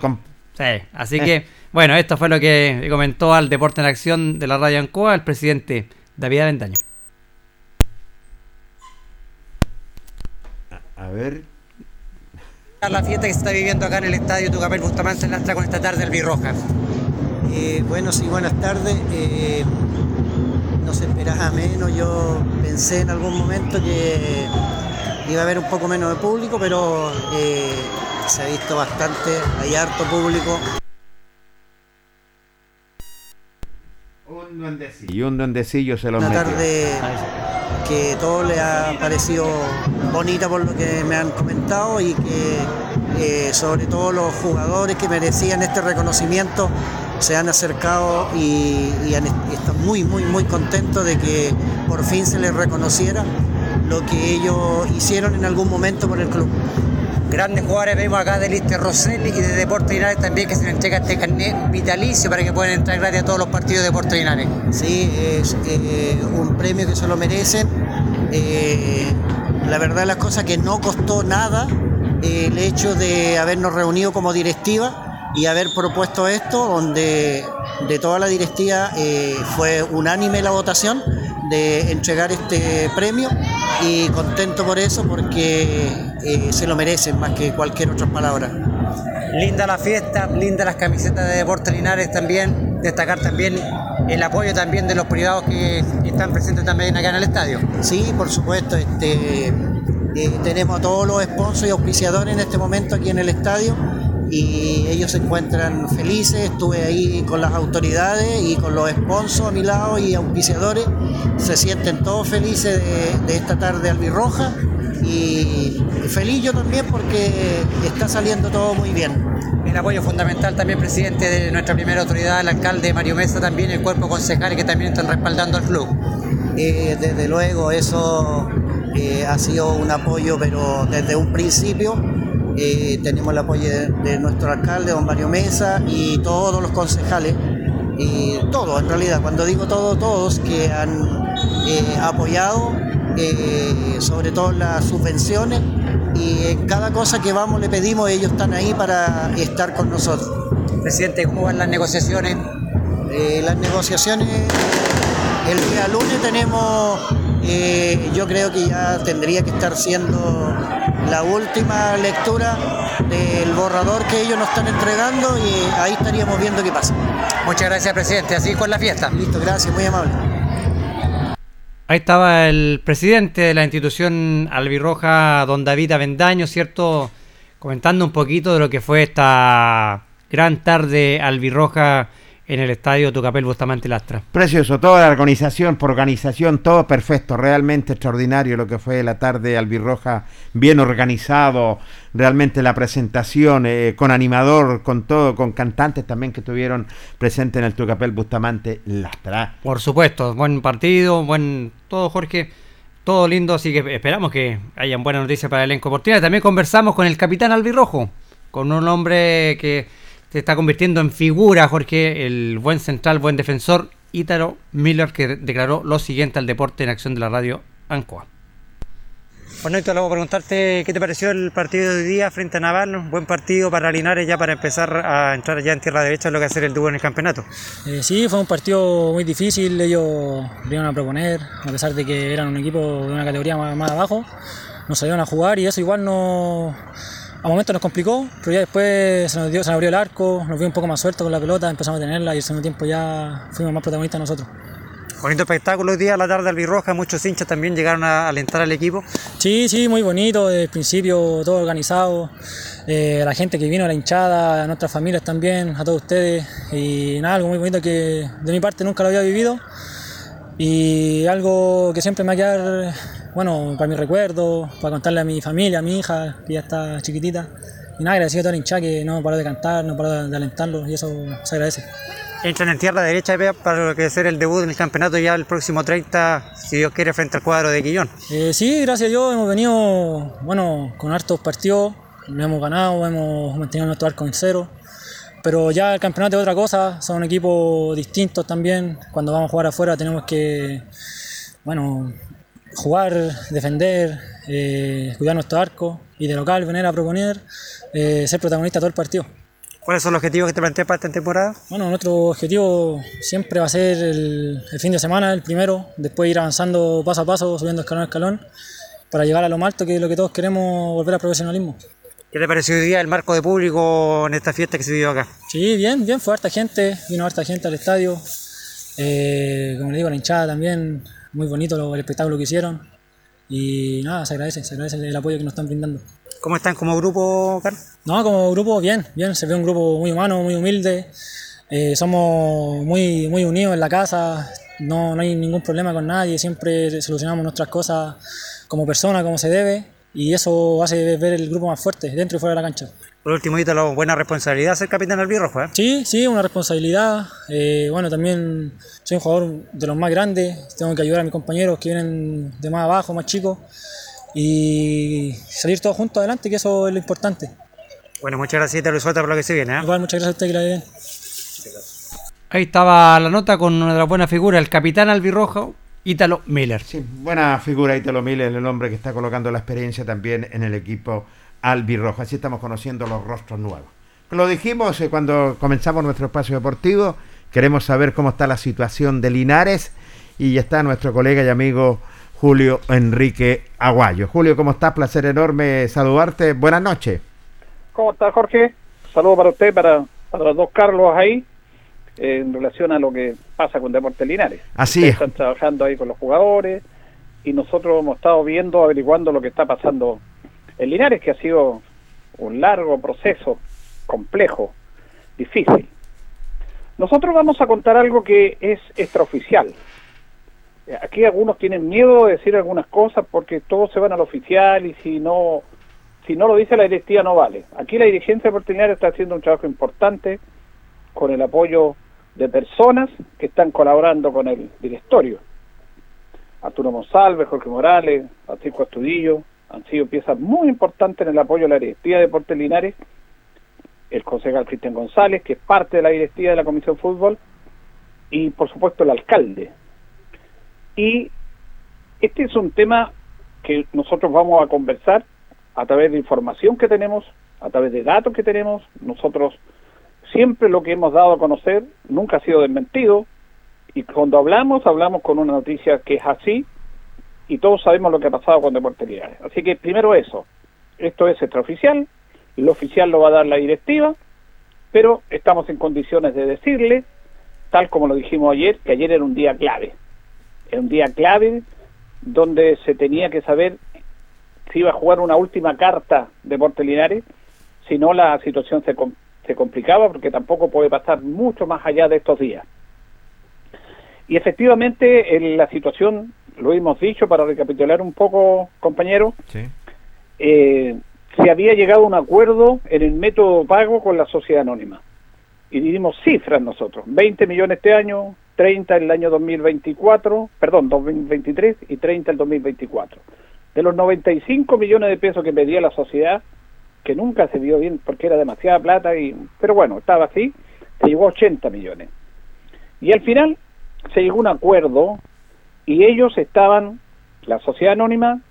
Sí, así que eh. Bueno, esto fue lo que comentó al Deporte en Acción de la Radio Ancoa el presidente David Aventaño. A ver. La fiesta que se está viviendo acá en el estadio Tucapel Bustamante Lastra con esta tarde el Birroja. Eh, bueno, sí, buenas tardes. Eh, no se esperaba menos. Yo pensé en algún momento que iba a haber un poco menos de público, pero eh, se ha visto bastante, hay harto público. Y un duendecillo se lo Una tarde que todo le ha parecido bonita por lo que me han comentado y que eh, sobre todo los jugadores que merecían este reconocimiento se han acercado y, y están muy, muy, muy contentos de que por fin se les reconociera lo que ellos hicieron en algún momento por el club. Grandes jugadores vemos acá de Lister Rosselli y de Deportes Linares también que se le entrega este carnet vitalicio para que puedan entrar gratis a todos los partidos de Deportes Linares. Sí, es eh, un premio que se lo merecen. Eh, la verdad las cosas que no costó nada eh, el hecho de habernos reunido como directiva y haber propuesto esto, donde de toda la directiva fue unánime la votación de entregar este premio y contento por eso porque eh, se lo merecen más que cualquier otra palabra. Linda la fiesta, linda las camisetas de Deportes Linares también, destacar también el apoyo también de los privados que están presentes también acá en el estadio. Sí, por supuesto, este, eh, tenemos a todos los sponsors y auspiciadores en este momento aquí en el estadio y ellos se encuentran felices, estuve ahí con las autoridades y con los sponsors a mi lado y auspiciadores, se sienten todos felices de, esta tarde albirroja y feliz yo también porque está saliendo todo muy bien. El apoyo fundamental también, presidente, de nuestra primera autoridad, el alcalde Mario Mesa, también el cuerpo concejal que también están respaldando al club. Eh, desde luego, eso eh, ha sido un apoyo, pero desde un principio eh, tenemos el apoyo de, nuestro alcalde, don Mario Mesa, y todos los concejales, y todos en realidad, cuando digo todos, todos que han apoyado, sobre todo las subvenciones, y en cada cosa que vamos le pedimos, ellos están ahí para estar con nosotros. Presidente, ¿cómo van las negociaciones? las negociaciones el día lunes tenemos, eh, yo creo que ya tendría que estar siendo la última lectura del borrador que ellos nos están entregando y ahí estaríamos viendo qué pasa. Muchas gracias, presidente. Así con la fiesta. Listo, gracias, muy amable. Ahí estaba el presidente de la institución albirroja, don David Avendaño, ¿cierto? Comentando un poquito de lo que fue esta gran tarde albirroja en el estadio Tucapel Bustamante Lastra. Precioso, toda la organización, por organización, todo perfecto, realmente extraordinario lo que fue la tarde albirroja, bien organizado, realmente la presentación, eh, con animador, con todo, con cantantes también que estuvieron presentes en el Tucapel Bustamante Lastra. Por supuesto, buen partido, buen todo Jorge. Todo lindo, así que esperamos que hayan buenas noticias para el elenco deportivo. También conversamos con el capitán albirrojo, con un hombre que se está convirtiendo en figura, Jorge, el buen central, buen defensor, Ítalo Miller, que declaró lo siguiente al deporte en acción de la radio ANCOA. Bueno, Ítalo, voy a preguntarte qué te pareció el partido de hoy día frente a Naval. Un buen partido para Linares ya para empezar a entrar ya en tierra derecha, lo que hacer el dúo en el campeonato. Eh, sí, fue un partido muy difícil. Ellos vinieron a proponer, a pesar de que eran un equipo de una categoría más, más abajo. Nos salieron a jugar y eso igual no a momentos nos complicó, pero ya después se nos, dio, se nos abrió el arco, nos vio un poco más suelto con la pelota, empezamos a tenerla y el segundo tiempo ya fuimos más protagonistas nosotros. Bonito espectáculo hoy día, la tarde albirroja, muchos hinchas también llegaron a alentar al equipo. Sí, sí, muy bonito, desde el principio todo organizado, eh, la gente que vino, a la hinchada, a nuestras familias también, a todos ustedes, y nada, algo muy bonito que de mi parte nunca lo había vivido, y algo que siempre me va a quedar bueno, para mi recuerdo, para contarle a mi familia, a mi hija, que ya está chiquitita. Y nada, agradecido a toda la hinchada que no paró de cantar, no paró de alentarlo y eso se agradece. Entran en tierra derecha para lo que ser el debut en el campeonato ya el próximo 30, si Dios quiere, frente al cuadro de Quillón. Eh, sí, gracias a Dios hemos venido, bueno, con hartos partidos, lo hemos ganado, hemos mantenido nuestro arco en cero. Pero ya el campeonato es otra cosa, son equipos distintos también. Cuando vamos a jugar afuera tenemos que, bueno, jugar, defender, eh, cuidar nuestro arco y de local venir a proponer, eh, ser protagonista todo el partido. ¿Cuáles son los objetivos que te planteas para esta temporada? Bueno, nuestro objetivo siempre va a ser el, fin de semana, el primero, después ir avanzando paso a paso, subiendo escalón a escalón, para llegar a lo más alto, que es lo que todos queremos, volver al profesionalismo. ¿Qué te pareció hoy día el marco de público en esta fiesta que se vivió acá? Sí, bien, bien, fue harta gente, vino harta gente al estadio, eh, como le digo, la hinchada también, muy bonito el espectáculo que hicieron. Y nada, se agradece, se agradece el apoyo que nos están brindando. ¿Cómo están como grupo, Carlos? No, como grupo bien, bien, se ve un grupo muy humano, muy humilde. Eh, somos muy, muy unidos en la casa, no, no hay ningún problema con nadie, siempre solucionamos nuestras cosas como persona, como se debe, y eso hace ver el grupo más fuerte, dentro y fuera de la cancha. Por último, la buena responsabilidad ser capitán del Birrojo, ¿eh? Sí, sí, una responsabilidad. Eh, bueno, también soy un jugador de los más grandes, tengo que ayudar a mis compañeros que vienen de más abajo, más chicos, y salir todos juntos adelante, que eso es lo importante. Bueno, muchas gracias y te lo suelta por lo que se viene. ¿eh? Igual, muchas gracias a usted que la bien. Ahí estaba la nota con una de las buenas figuras, el capitán albirrojo, Ítalo Miller. Sí, buena figura Ítalo Miller, el hombre que está colocando la experiencia también en el equipo albirrojo. Así estamos conociendo los rostros nuevos. Lo dijimos eh, cuando comenzamos nuestro espacio deportivo. Queremos saber cómo está la situación de Linares y ya está nuestro colega y amigo Julio Enrique Aguayo. Julio, ¿cómo estás? Placer enorme saludarte. Buenas noches. ¿Cómo estás, Jorge? Saludos para usted, para, para los dos Carlos ahí, en relación a lo que pasa con Deportes Linares. Así es. Están trabajando ahí con los jugadores y nosotros hemos estado viendo, averiguando lo que está pasando en Linares, que ha sido un largo proceso, complejo, difícil. Nosotros vamos a contar algo que es extraoficial. Aquí algunos tienen miedo de decir algunas cosas porque todos se van al oficial y si no si no lo dice la directiva no vale. Aquí la dirigencia Linares está haciendo un trabajo importante con el apoyo de personas que están colaborando con el directorio. Arturo Monsalve, Jorge Morales, Francisco Astudillo, han sido piezas muy importantes en el apoyo a la directiva de Deportes Linares, el concejal Cristian González, que es parte de la directiva de la Comisión Fútbol, y por supuesto el alcalde. Y este es un tema que nosotros vamos a conversar a través de información que tenemos, a través de datos que tenemos. Nosotros siempre lo que hemos dado a conocer nunca ha sido desmentido y cuando hablamos, hablamos con una noticia que es así y todos sabemos lo que ha pasado con Deportes. Así que primero eso, esto es extraoficial, lo oficial lo va a dar la directiva, pero estamos en condiciones de decirle, tal como lo dijimos ayer, que ayer era un día clave. Era un día clave donde se tenía que saber si iba a jugar una última carta Deportes Linares, si no la situación se, se complicaba porque tampoco puede pasar mucho más allá de estos días. Y efectivamente en la situación, lo hemos dicho para recapitular un poco, compañero, eh, se había llegado a un acuerdo en el método pago con la sociedad anónima. Y dimos cifras nosotros, 20 millones este año, 30 en el año 2024, perdón, 2023 y 30 el 2024. De los 95 millones de pesos que pedía la sociedad, que nunca se vio bien porque era demasiada plata, y pero bueno, estaba así, se llegó a 80 millones. Y al final se llegó a un acuerdo y ellos estaban, la sociedad anónima,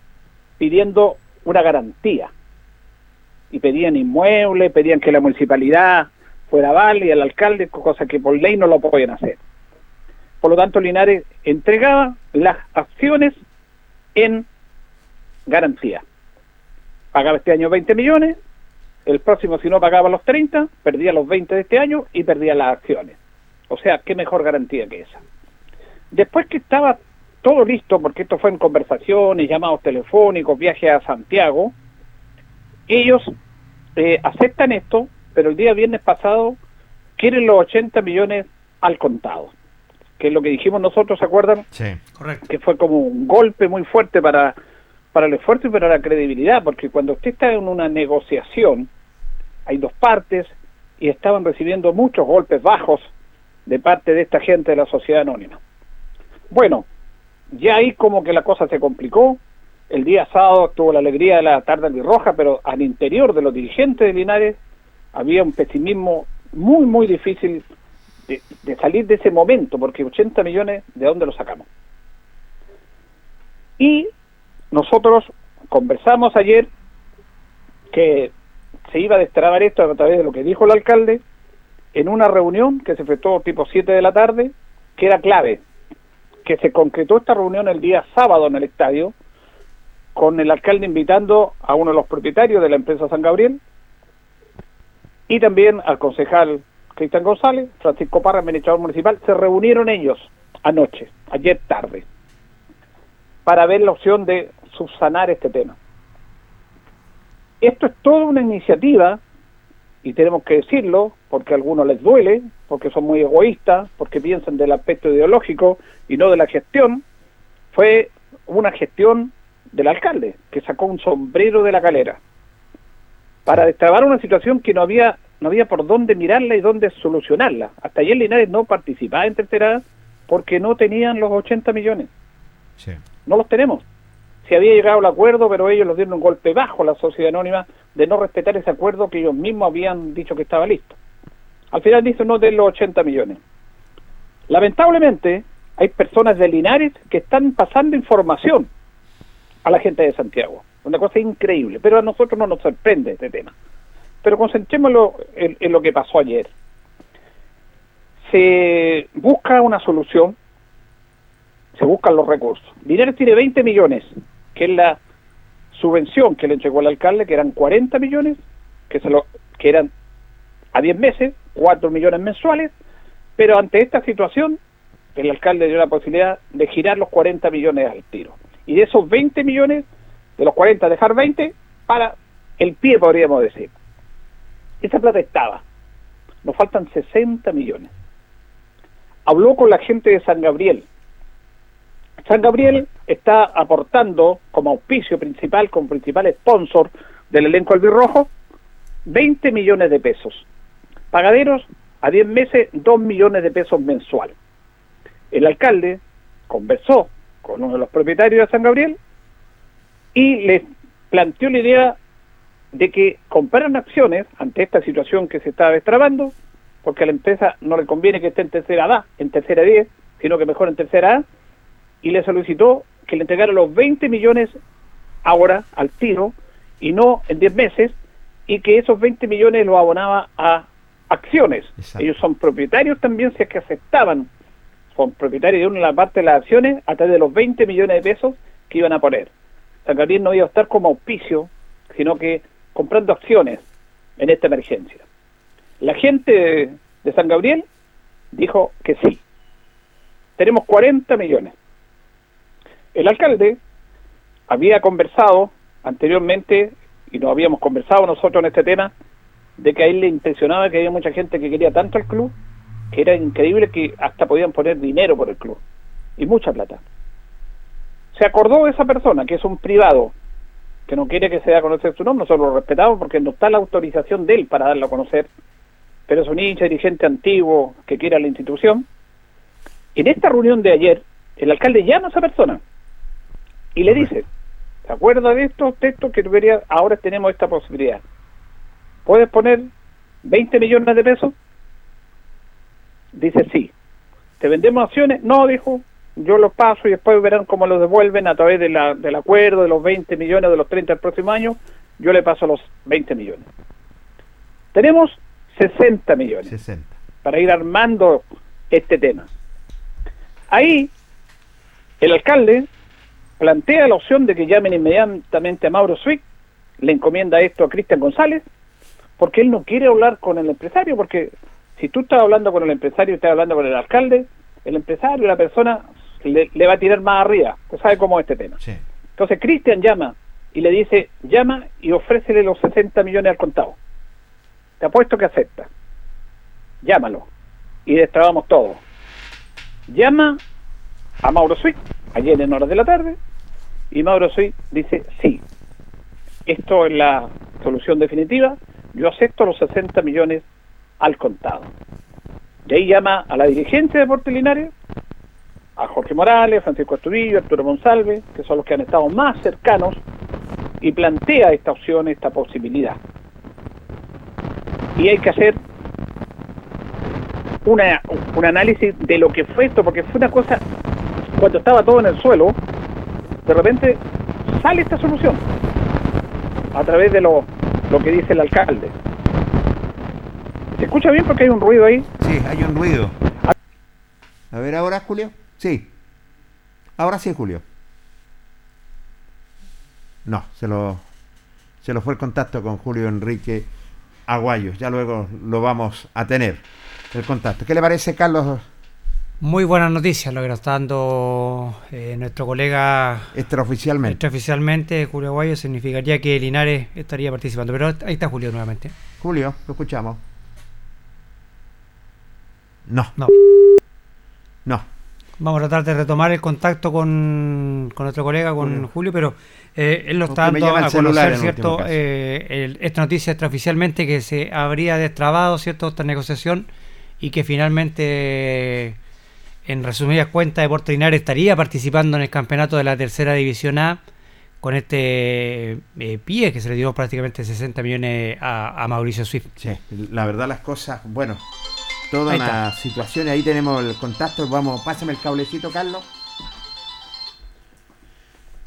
pidiendo una garantía. Y pedían inmuebles, pedían que la municipalidad fuera válida, el alcalde, cosa que por ley no lo podían hacer. Por lo tanto, Linares entregaba las acciones en garantía. Pagaba este año 20 millones, el próximo si no pagaba los 30, perdía los 20 de este año y perdía las acciones. O sea, qué mejor garantía que esa. Después que estaba todo listo, porque esto fue en conversaciones, llamados telefónicos, viajes a Santiago, ellos eh, aceptan esto, pero el día viernes pasado quieren los 80 millones al contado, que es lo que dijimos nosotros, ¿se acuerdan? Sí, correcto. Que fue como un golpe muy fuerte para, para el esfuerzo y para la credibilidad, porque cuando usted está en una negociación, hay dos partes y estaban recibiendo muchos golpes bajos de parte de esta gente de la sociedad anónima. Bueno, ya ahí como que la cosa se complicó. El día sábado tuvo la alegría de la tarde roja, pero al interior de los dirigentes de Linares había un pesimismo muy, muy difícil de, salir de ese momento, porque 80 millones, ¿de dónde los sacamos? Y nosotros conversamos ayer que se iba a destrabar esto a través de lo que dijo el alcalde en una reunión que se efectuó tipo 7 de la tarde, que era clave que se concretó esta reunión el día sábado en el estadio, con el alcalde invitando a uno de los propietarios de la empresa San Gabriel y también al concejal Cristian González, Francisco Parra, administrador municipal, se reunieron ellos anoche, ayer tarde, para ver la opción de subsanar este tema. Esto es toda una iniciativa, y tenemos que decirlo, porque a algunos les duele, porque son muy egoístas, porque piensan del aspecto ideológico y no de la gestión, fue una gestión del alcalde, que sacó un sombrero de la calera para destrabar una situación que no había no había por dónde mirarla y dónde solucionarla. Hasta ayer Linares no participaba en tercera porque no tenían los 80 millones. No los tenemos. Se había llegado al acuerdo, pero ellos los dieron un golpe bajo la sociedad anónima de no respetar ese acuerdo que ellos mismos habían dicho que estaba listo. Al final dicen no de los 80 millones. Lamentablemente, hay personas de Linares que están pasando información a la gente de Santiago. Una cosa increíble, pero a nosotros no nos sorprende este tema. Pero concentrémoslo en, lo que pasó ayer. Se busca una solución, se buscan los recursos. Linares tiene 20 millones, que es la subvención que le entregó el alcalde, que eran 40 millones, que, se lo, que eran a 10 meses, 4 millones mensuales, pero ante esta situación, el alcalde dio la posibilidad de girar los 40 millones al tiro. Y de esos 20 millones, de los 40 dejar 20 para el pie, podríamos decir. Esa plata estaba. Nos faltan 60 millones. Habló con la gente de San Gabriel. San Gabriel está aportando como auspicio principal, como principal sponsor del elenco albirrojo, 20 millones de pesos. Pagaderos a 10 meses, 2 millones de pesos mensual. El alcalde conversó con uno de los propietarios de San Gabriel y les planteó la idea de que compraran acciones ante esta situación que se estaba destrabando, porque a la empresa no le conviene que esté en tercera A, en tercera 10, sino que mejor en tercera A, y le solicitó que le entregara los 20 millones ahora, al tiro, y no en 10 meses, y que esos 20 millones los abonaba a acciones. Ellos son propietarios también, si es que aceptaban, son propietarios de una parte de las acciones a través de los 20 millones de pesos que iban a poner. San Gabriel no iba a estar como auspicio, sino que comprando acciones en esta emergencia. La gente de San Gabriel dijo que sí. Tenemos 40 millones. El alcalde había conversado anteriormente, y no habíamos conversado nosotros en este tema, de que a él le impresionaba que había mucha gente que quería tanto al club, era increíble que hasta podían poner dinero por el club, y mucha plata. Se acordó de esa persona, que es un privado, que no quiere que se dé a conocer su nombre, nosotros lo respetamos porque no está la autorización de él para darlo a conocer, pero es un hincha dirigente antiguo que quiere a la institución. En esta reunión de ayer, el alcalde llama a esa persona y le dice, ¿se acuerda de estos textos que debería, ahora tenemos esta posibilidad? ¿Puedes poner 20 millones de pesos? Dice sí. ¿Te vendemos acciones? No, dijo, yo los paso y después verán cómo los devuelven a través de la, del acuerdo de los 20 millones de los 30 el próximo año. Yo le paso los 20 millones. Tenemos 60 millones 60. para ir armando este tema. Ahí el alcalde plantea la opción de que llamen inmediatamente a Mauro Swick, le encomienda esto a Cristian González, porque él no quiere hablar con el empresario, porque si tú estás hablando con el empresario y estás hablando con el alcalde, el empresario, la persona, le, le va a tirar más arriba, usted sabe cómo es este tema. Entonces Cristian llama y le dice, llama y ofrécele los 60 millones al contado. Te apuesto que acepta. Llámalo. Y destrabamos todo. Llama a Mauro Swick, ayer en horas de la tarde, y Mauro Swick dice, sí, esto es la solución definitiva, yo acepto los 60 millones al contado. Y ahí llama a la dirigencia de Deportes Linares, a Jorge Morales, Francisco Estubillo, Arturo Monsalve, que son los que han estado más cercanos, y plantea esta opción, esta posibilidad. Y hay que hacer una, un análisis de lo que fue esto, porque fue una cosa, cuando estaba todo en el suelo, de repente sale esta solución a través de lo, lo que dice el alcalde. ¿Se escucha bien porque hay un ruido ahí? Sí, hay un ruido. A ver ahora, Julio. Sí. Ahora sí, Julio. No, se lo, se lo fue el contacto con Julio Enrique Aguayo. Ya luego lo vamos a tener, el contacto. ¿Qué le parece, Carlos? Muy buenas noticias lo que nos está dando eh, nuestro colega extraoficialmente. Extraoficialmente, Julio Aguayo, significaría que Linares estaría participando. Pero ahí está Julio nuevamente. Julio, lo escuchamos. No. No. No. Vamos a tratar de retomar el contacto con, con nuestro colega, con Julio, Julio pero eh, él lo está dando a conocer, ¿cierto? Eh, el- esta noticia extraoficialmente que se habría destrabado, ¿cierto? Esta negociación y que finalmente, en resumidas cuentas, Deportes Linares estaría participando en el campeonato de la tercera división A con este eh, pie que se le dio prácticamente 60 millones a, a Mauricio Swift. Sí, la verdad las cosas, bueno, toda Ahí una está. situación, ahí tenemos el contacto, vamos, pásame el cablecito, Carlos.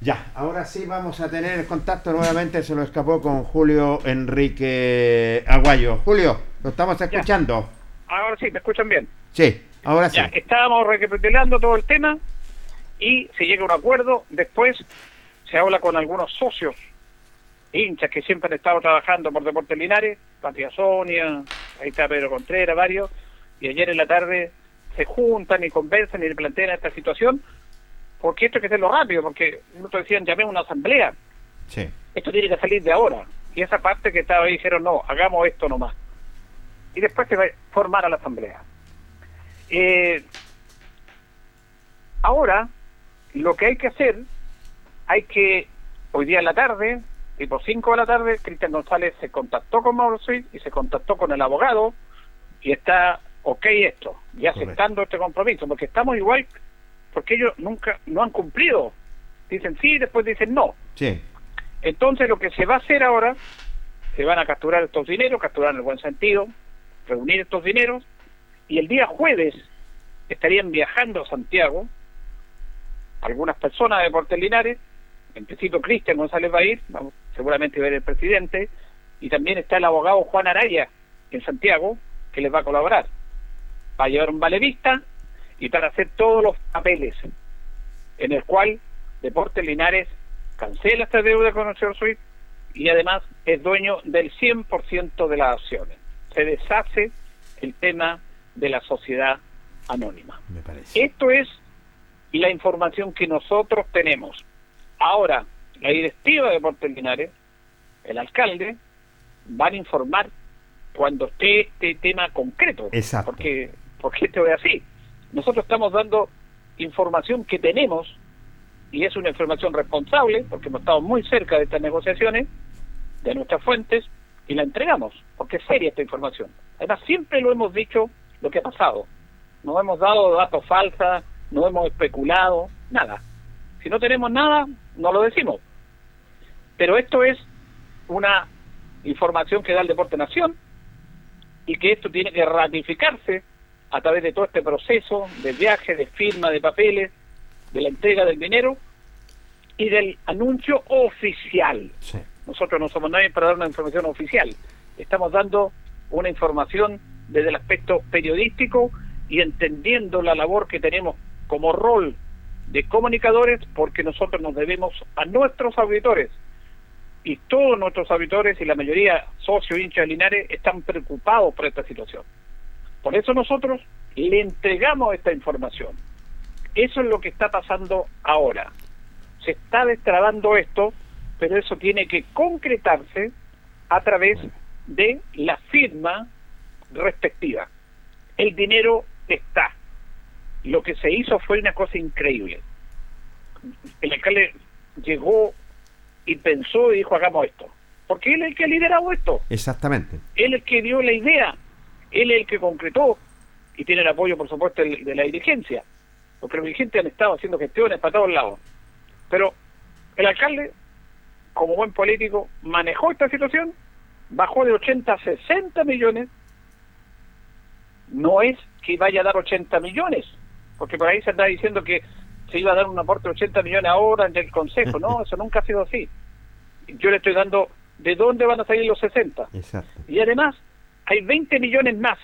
Ya, ahora sí vamos a tener el contacto nuevamente, se lo escapó con Julio Enrique Aguayo. Julio, lo estamos escuchando. Ahora sí, ¿me escuchan bien? Sí, ahora sí. Ya, estábamos recapitulando todo el tema y se llega a un acuerdo. Después se habla con algunos socios, hinchas que siempre han estado trabajando por Deportes Linares, Patria Sonia, ahí está Pedro Contreras, varios, y ayer en la tarde se juntan y conversan y le plantean esta situación, porque esto hay que hacerlo rápido, porque nosotros decían, llamemos una asamblea, Sí. esto tiene que salir de ahora. Y esa parte que estaba ahí dijeron, no, hagamos esto nomás. Y después se va a formar a la asamblea. Eh, ahora, lo que hay que hacer, hay que, hoy día en la tarde, tipo 5 de la tarde, Cristian González se contactó con Mauro y se contactó con el abogado y está ok esto, y aceptando este compromiso, porque estamos igual porque ellos nunca no han cumplido. Dicen sí, después dicen no. Sí. Entonces lo que se va a hacer ahora, se van a capturar estos dineros, capturar en el buen sentido, reunir estos dineros, y el día jueves estarían viajando a Santiago algunas personas de Portes Linares, en principio Cristian González va a ir, vamos, seguramente va a ir el presidente, y también está el abogado Juan Araya en Santiago, que les va a colaborar. Va a llevar un valevista y para hacer todos los papeles, en el cual Deportes Linares cancela esta deuda con el señor Swift y además es dueño del 100% de las acciones. Se deshace el tema de la sociedad anónima. Me parece. Esto es la información que nosotros tenemos. Ahora, la directiva de Deportes Linares, el alcalde, van a informar cuando esté este tema concreto. Exacto. Porque, porque esto es así. Nosotros estamos dando información que tenemos y es una información responsable porque hemos estado muy cerca de estas negociaciones, de nuestras fuentes, y la entregamos, porque es seria esta información. Además, siempre lo hemos dicho lo que ha pasado. No hemos dado datos falsas, no hemos especulado, nada. Si no tenemos nada, no lo decimos. Pero esto es una información que da el Deporte Nación y que esto tiene que ratificarse a través de todo este proceso de viaje, de firma de papeles, de la entrega del dinero y del anuncio oficial. Nosotros no somos nadie para dar una información oficial. Estamos dando una información desde el aspecto periodístico y entendiendo la labor que tenemos como rol de comunicadores porque nosotros nos debemos a nuestros auditores y todos nuestros auditores y la mayoría socios hinchas de Linares están preocupados por esta situación. Por eso nosotros le entregamos esta información. Eso es lo que está pasando ahora. Se está destrabando esto, pero eso tiene que concretarse a través de la firma respectiva. El dinero está. Lo que se hizo fue una cosa increíble. El alcalde llegó y pensó y dijo hagamos esto. Porque él es el que ha liderado esto. Exactamente. Él es el que dio la idea. Él es el que concretó. Y tiene el apoyo, por supuesto, de la dirigencia. Porque los dirigentes han estado haciendo gestiones para todos lados. Pero el alcalde, como buen político, manejó esta situación, bajó de 80 a 60 millones. No es que vaya a dar 80 millones, porque por ahí se está diciendo que se iba a dar un aporte de 80 millones ahora en el Consejo. No, eso nunca ha sido así. Yo le estoy dando de dónde van a salir los 60. Exacto. Y además, hay 20 millones más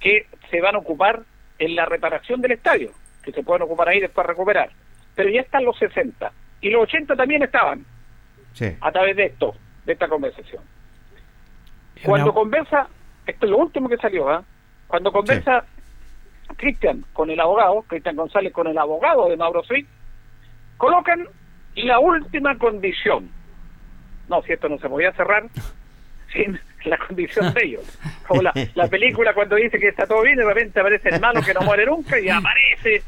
que se van a ocupar en la reparación del estadio, que se pueden ocupar ahí después recuperar. Pero ya están los 60. Y los 80 también estaban Sí. a través de esto, de esta conversación. Cuando conversa, esto es lo último que salió, ¿ah? Cuando conversa Cristian con el abogado, Cristian González con el abogado de Mauro Sweet, colocan la última condición. No, si esto no se podía cerrar sin la condición de ellos. Como la, la película cuando dice que está todo bien, de repente aparece el malo que no muere nunca y aparece.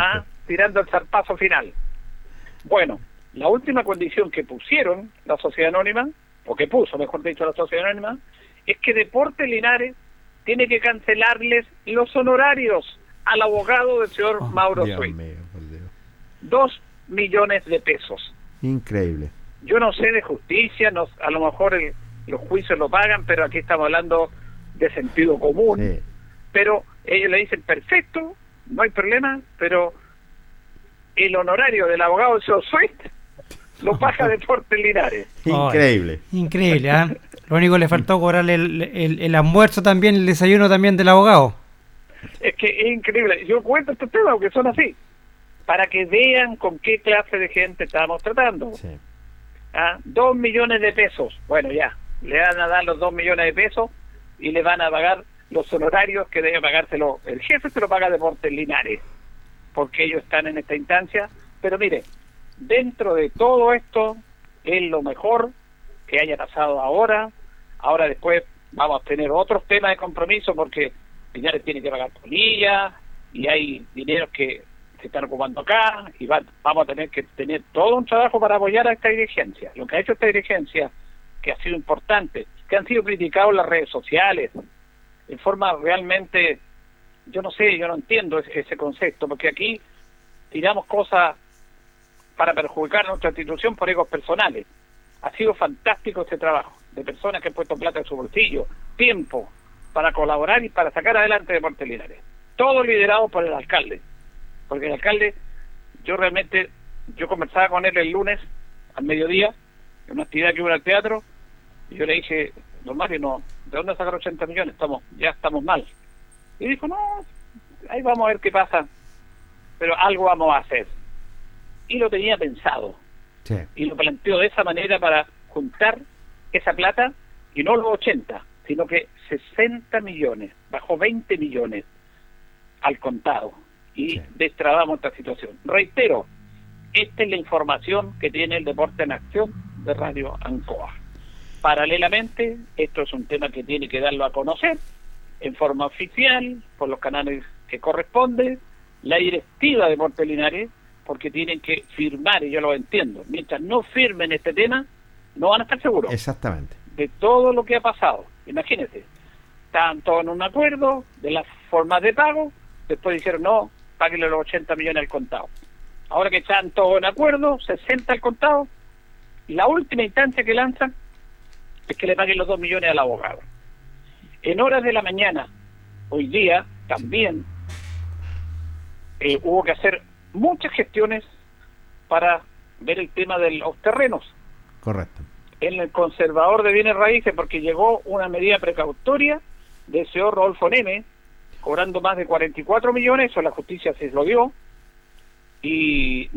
¿ah? tirando el zarpazo final. Bueno, la última condición que pusieron la sociedad anónima, o que puso, mejor dicho, la sociedad anónima, es que Deportes Linares tiene que cancelarles los honorarios al abogado del señor Mauro Oh, por Dios. Dos millones de pesos. Increíble. Yo no sé de justicia, no, a lo mejor el- los juicios lo pagan, pero aquí estamos hablando de sentido común. Sí. Pero ellos le dicen, perfecto, no hay problema, pero el honorario del abogado del señor Sweet lo paga Deportes Linares. Increíble. Increíble, ¿ah? Lo único que le faltó cobrarle el, el, el almuerzo también, el desayuno también del abogado. Es que es increíble. Yo cuento estos temas porque son así. Para que vean con qué clase de gente estamos tratando. ¿Ah? Dos millones de pesos. Bueno, ya. Le van a dar los dos millones de pesos y le van a pagar los honorarios que debe pagárselo. El jefe se lo paga Deportes Linares. Porque ellos están en esta instancia. Pero mire, dentro de todo esto es lo mejor que haya pasado ahora. Ahora después vamos a tener otros temas de compromiso porque Linares tiene que pagar polillas y hay dineros que se están ocupando acá y va- vamos a tener que tener todo un trabajo para apoyar a esta dirigencia. Lo que ha hecho esta dirigencia, que ha sido importante, que han sido criticados en las redes sociales, en forma realmente, yo no sé, yo no entiendo ese, concepto, porque aquí tiramos cosas para perjudicar nuestra institución por egos personales. Ha sido fantástico este trabajo de personas que han puesto plata en su bolsillo, tiempo para colaborar y para sacar adelante Deportes Linares. Todo liderado por el alcalde. Porque el alcalde, yo realmente, yo conversaba con él el lunes al mediodía, en una actividad que hubo en el teatro, y yo le dije, don Mario, no, ¿de dónde sacar 80 millones? Estamos, ya estamos mal. Y dijo, no, ahí vamos a ver qué pasa, pero algo vamos a hacer. Y lo tenía pensado. Y lo planteó de esa manera para juntar esa plata, y no los 80, sino que 60 millones, bajó 20 millones al contado y destrabamos esta situación. Reitero, esta es la información que tiene el Deporte en Acción de Radio Ancoa. Paralelamente, esto es un tema que tiene que darlo a conocer en forma oficial, por los canales que corresponden, la directiva de Deporte Linares, porque tienen que firmar, y yo lo entiendo, mientras no firmen este tema, no van a estar seguros. Exactamente. De todo lo que ha pasado. Imagínense, estaban todos en un acuerdo de las formas de pago, después dijeron, no, páguenle los 80 millones al contado. Ahora que están todos en acuerdo, 60 al contado, la última instancia que lanzan es que le paguen los 2 millones al abogado. En horas de la mañana, hoy día, también eh, hubo que hacer muchas gestiones para ver el tema de los terrenos. Correcto. En el conservador de bienes raíces, porque llegó una medida precautoria de señor Rodolfo Neme, cobrando más de 44 millones, eso la justicia se lo dio, y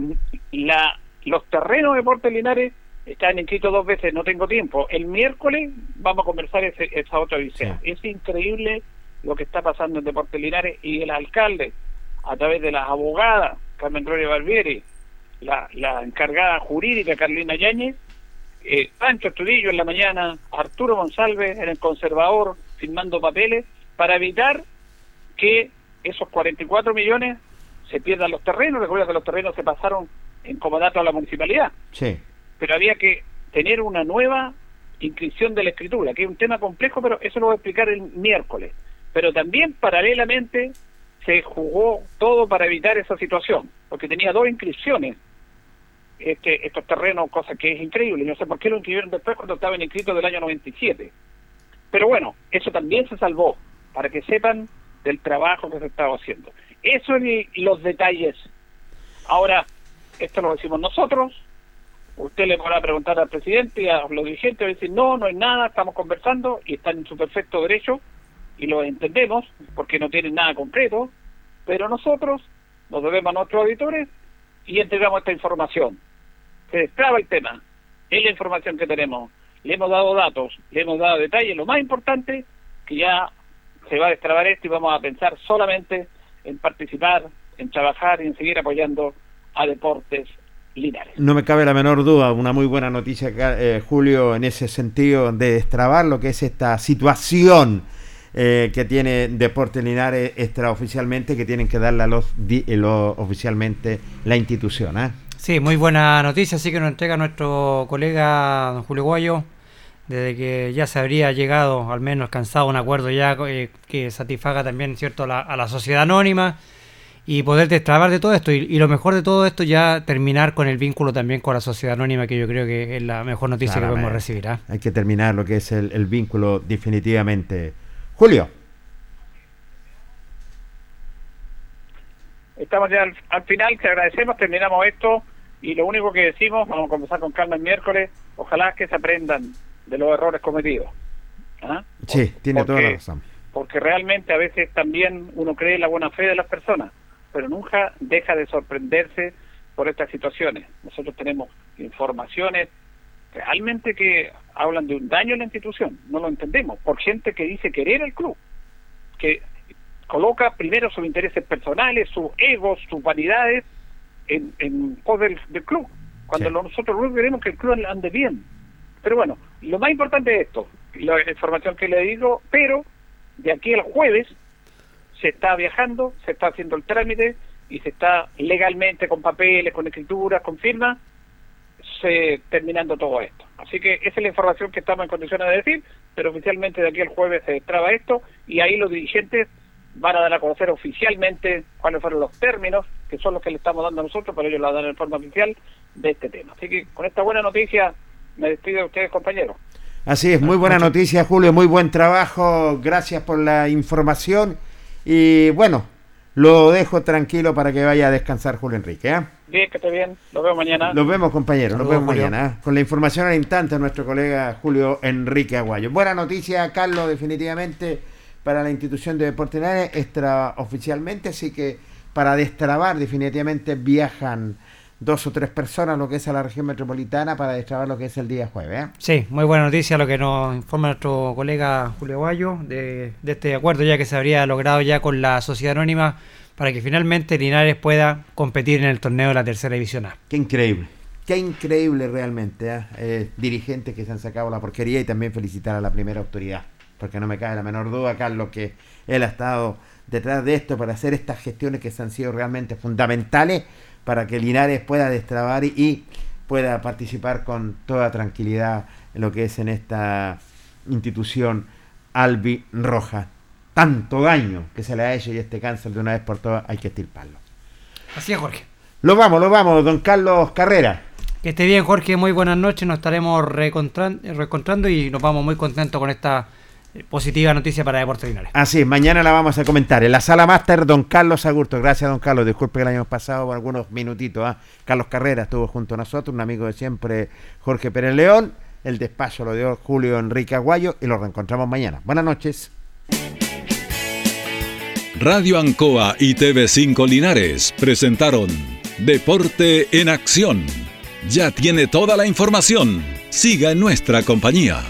la los terrenos de Porte Linares están inscritos dos veces, no tengo tiempo. El miércoles vamos a conversar ese, esa otra visita. Es increíble lo que está pasando en Deportes Linares y el alcalde, a través de las abogadas, Carmen Gloria Barbieri, la, la encargada jurídica Carlina Yáñez, eh, Pancho Estudillo en la mañana, Arturo González en el conservador firmando papeles para evitar que esos 44 millones se pierdan los terrenos. Recuerda que los terrenos se pasaron en comodato a la municipalidad. Sí. Pero había que tener una nueva inscripción de la escritura, que es un tema complejo, pero eso lo voy a explicar el miércoles. Pero también paralelamente se jugó todo para evitar esa situación, porque tenía dos inscripciones este, estos terrenos, cosa que es increíble. No sé por qué lo inscribieron después cuando estaban inscritos del año 97. Pero bueno, eso también se salvó, para que sepan del trabajo que se estaba haciendo. Eso y los detalles. Ahora, esto lo decimos nosotros, usted le podrá preguntar al presidente y a los dirigentes, a decir, no, no hay nada, estamos conversando y están en su perfecto derecho y lo entendemos porque no tienen nada concreto, pero nosotros nos debemos a nuestros auditores y entregamos esta información. Se destraba el tema, es la información que tenemos. Le hemos dado datos, le hemos dado detalles. Lo más importante, que ya se va a destrabar esto y vamos a pensar solamente en participar, en trabajar y en seguir apoyando a Deportes Linares. No me cabe la menor duda, una muy buena noticia, eh, Julio, en ese sentido de destrabar lo que es esta situación eh, que tiene Deportes Linares extraoficialmente, que tienen que darle a los, oficialmente la institución. ¿eh? Sí, muy buena noticia, así que nos entrega nuestro colega don Julio Guayo, desde que ya se habría llegado, al menos alcanzado un acuerdo ya eh, que satisfaga también cierto a la sociedad anónima y poder destrabar de todo esto. Y, lo mejor de todo esto, ya terminar con el vínculo también con la sociedad anónima, que yo creo que es la mejor noticia que podemos recibir. ¿ah? Hay que terminar lo que es el, vínculo definitivamente. Julio. Estamos ya al, final, te agradecemos, terminamos esto y lo único que decimos, vamos a conversar con Carmen el miércoles, ojalá que se aprendan de los errores cometidos. ¿Ah? Sí, tiene toda la razón. Porque realmente a veces también uno cree en la buena fe de las personas pero nunca deja de sorprenderse por estas situaciones. Nosotros tenemos informaciones realmente que hablan de un daño en la institución, no lo entendemos, por gente que dice querer el club, que coloca primero sus intereses personales, sus egos, sus vanidades en, en pos del, club, cuando nosotros luego queremos que el club ande bien. Pero bueno, lo más importante es esto, la información que le digo, pero de aquí al jueves se está viajando, se está haciendo el trámite y se está legalmente con papeles, con escrituras, con firmas, se, terminando todo esto. Así que esa es la información que estamos en condiciones de decir, pero oficialmente de aquí al jueves se destraba esto y ahí los dirigentes van a dar a conocer oficialmente cuáles fueron los términos, que son los que le estamos dando a nosotros, pero ellos la dan en forma oficial de este tema. Así que con esta buena noticia me despido de ustedes, compañeros. Así es, muy buena noticia, Julio, muy buen trabajo, gracias por la información y bueno, lo dejo tranquilo para que vaya a descansar Julio Enrique. ¿eh? Bien, que esté bien, nos vemos mañana. Nos vemos, compañeros, nos vemos mañana. ¿eh? Con la información al instante, nuestro colega Julio Enrique Aguayo. Buena noticia, Carlos, definitivamente para la institución de Deportes extraoficialmente, así que para destrabar definitivamente viajan dos o tres personas lo que es a la región metropolitana para destrabar lo que es el día jueves. ¿eh? Sí, muy buena noticia lo que nos informa nuestro colega Julio Guayo de, este acuerdo ya que se habría logrado ya con la sociedad anónima para que finalmente Linares pueda competir en el torneo de la tercera división A. Qué increíble. Qué increíble realmente, ¿eh? Eh, dirigentes que se han sacado la porquería y también felicitar a la primera autoridad, porque no me cabe la menor duda, Carlos, que él ha estado detrás de esto para hacer estas gestiones que han sido realmente fundamentales para que Linares pueda destrabar y, pueda participar con toda tranquilidad en lo que es en esta institución Albi Roja. Tanto daño que se le ha hecho y este cáncer de una vez por todas hay que estirparlo. Así es, Jorge. Lo vamos, lo vamos, don Carlos Carrera. Que esté bien, Jorge. Muy buenas noches. Nos estaremos reencontrando y nos vamos muy contentos con esta positiva noticia para Deportes Linares. Así mañana la vamos a comentar. En la sala máster, don Carlos Agurto. Gracias, don Carlos. Disculpe que el año pasado por algunos minutitos. ¿ah? Carlos Carrera estuvo junto a nosotros, un amigo de siempre, Jorge Pérez León. El despacho lo dio Julio Enrique Aguayo y lo reencontramos mañana. Buenas noches. Radio Ancoa y TV5 Linares presentaron Deporte en Acción. Ya tiene toda la información. Siga en nuestra compañía.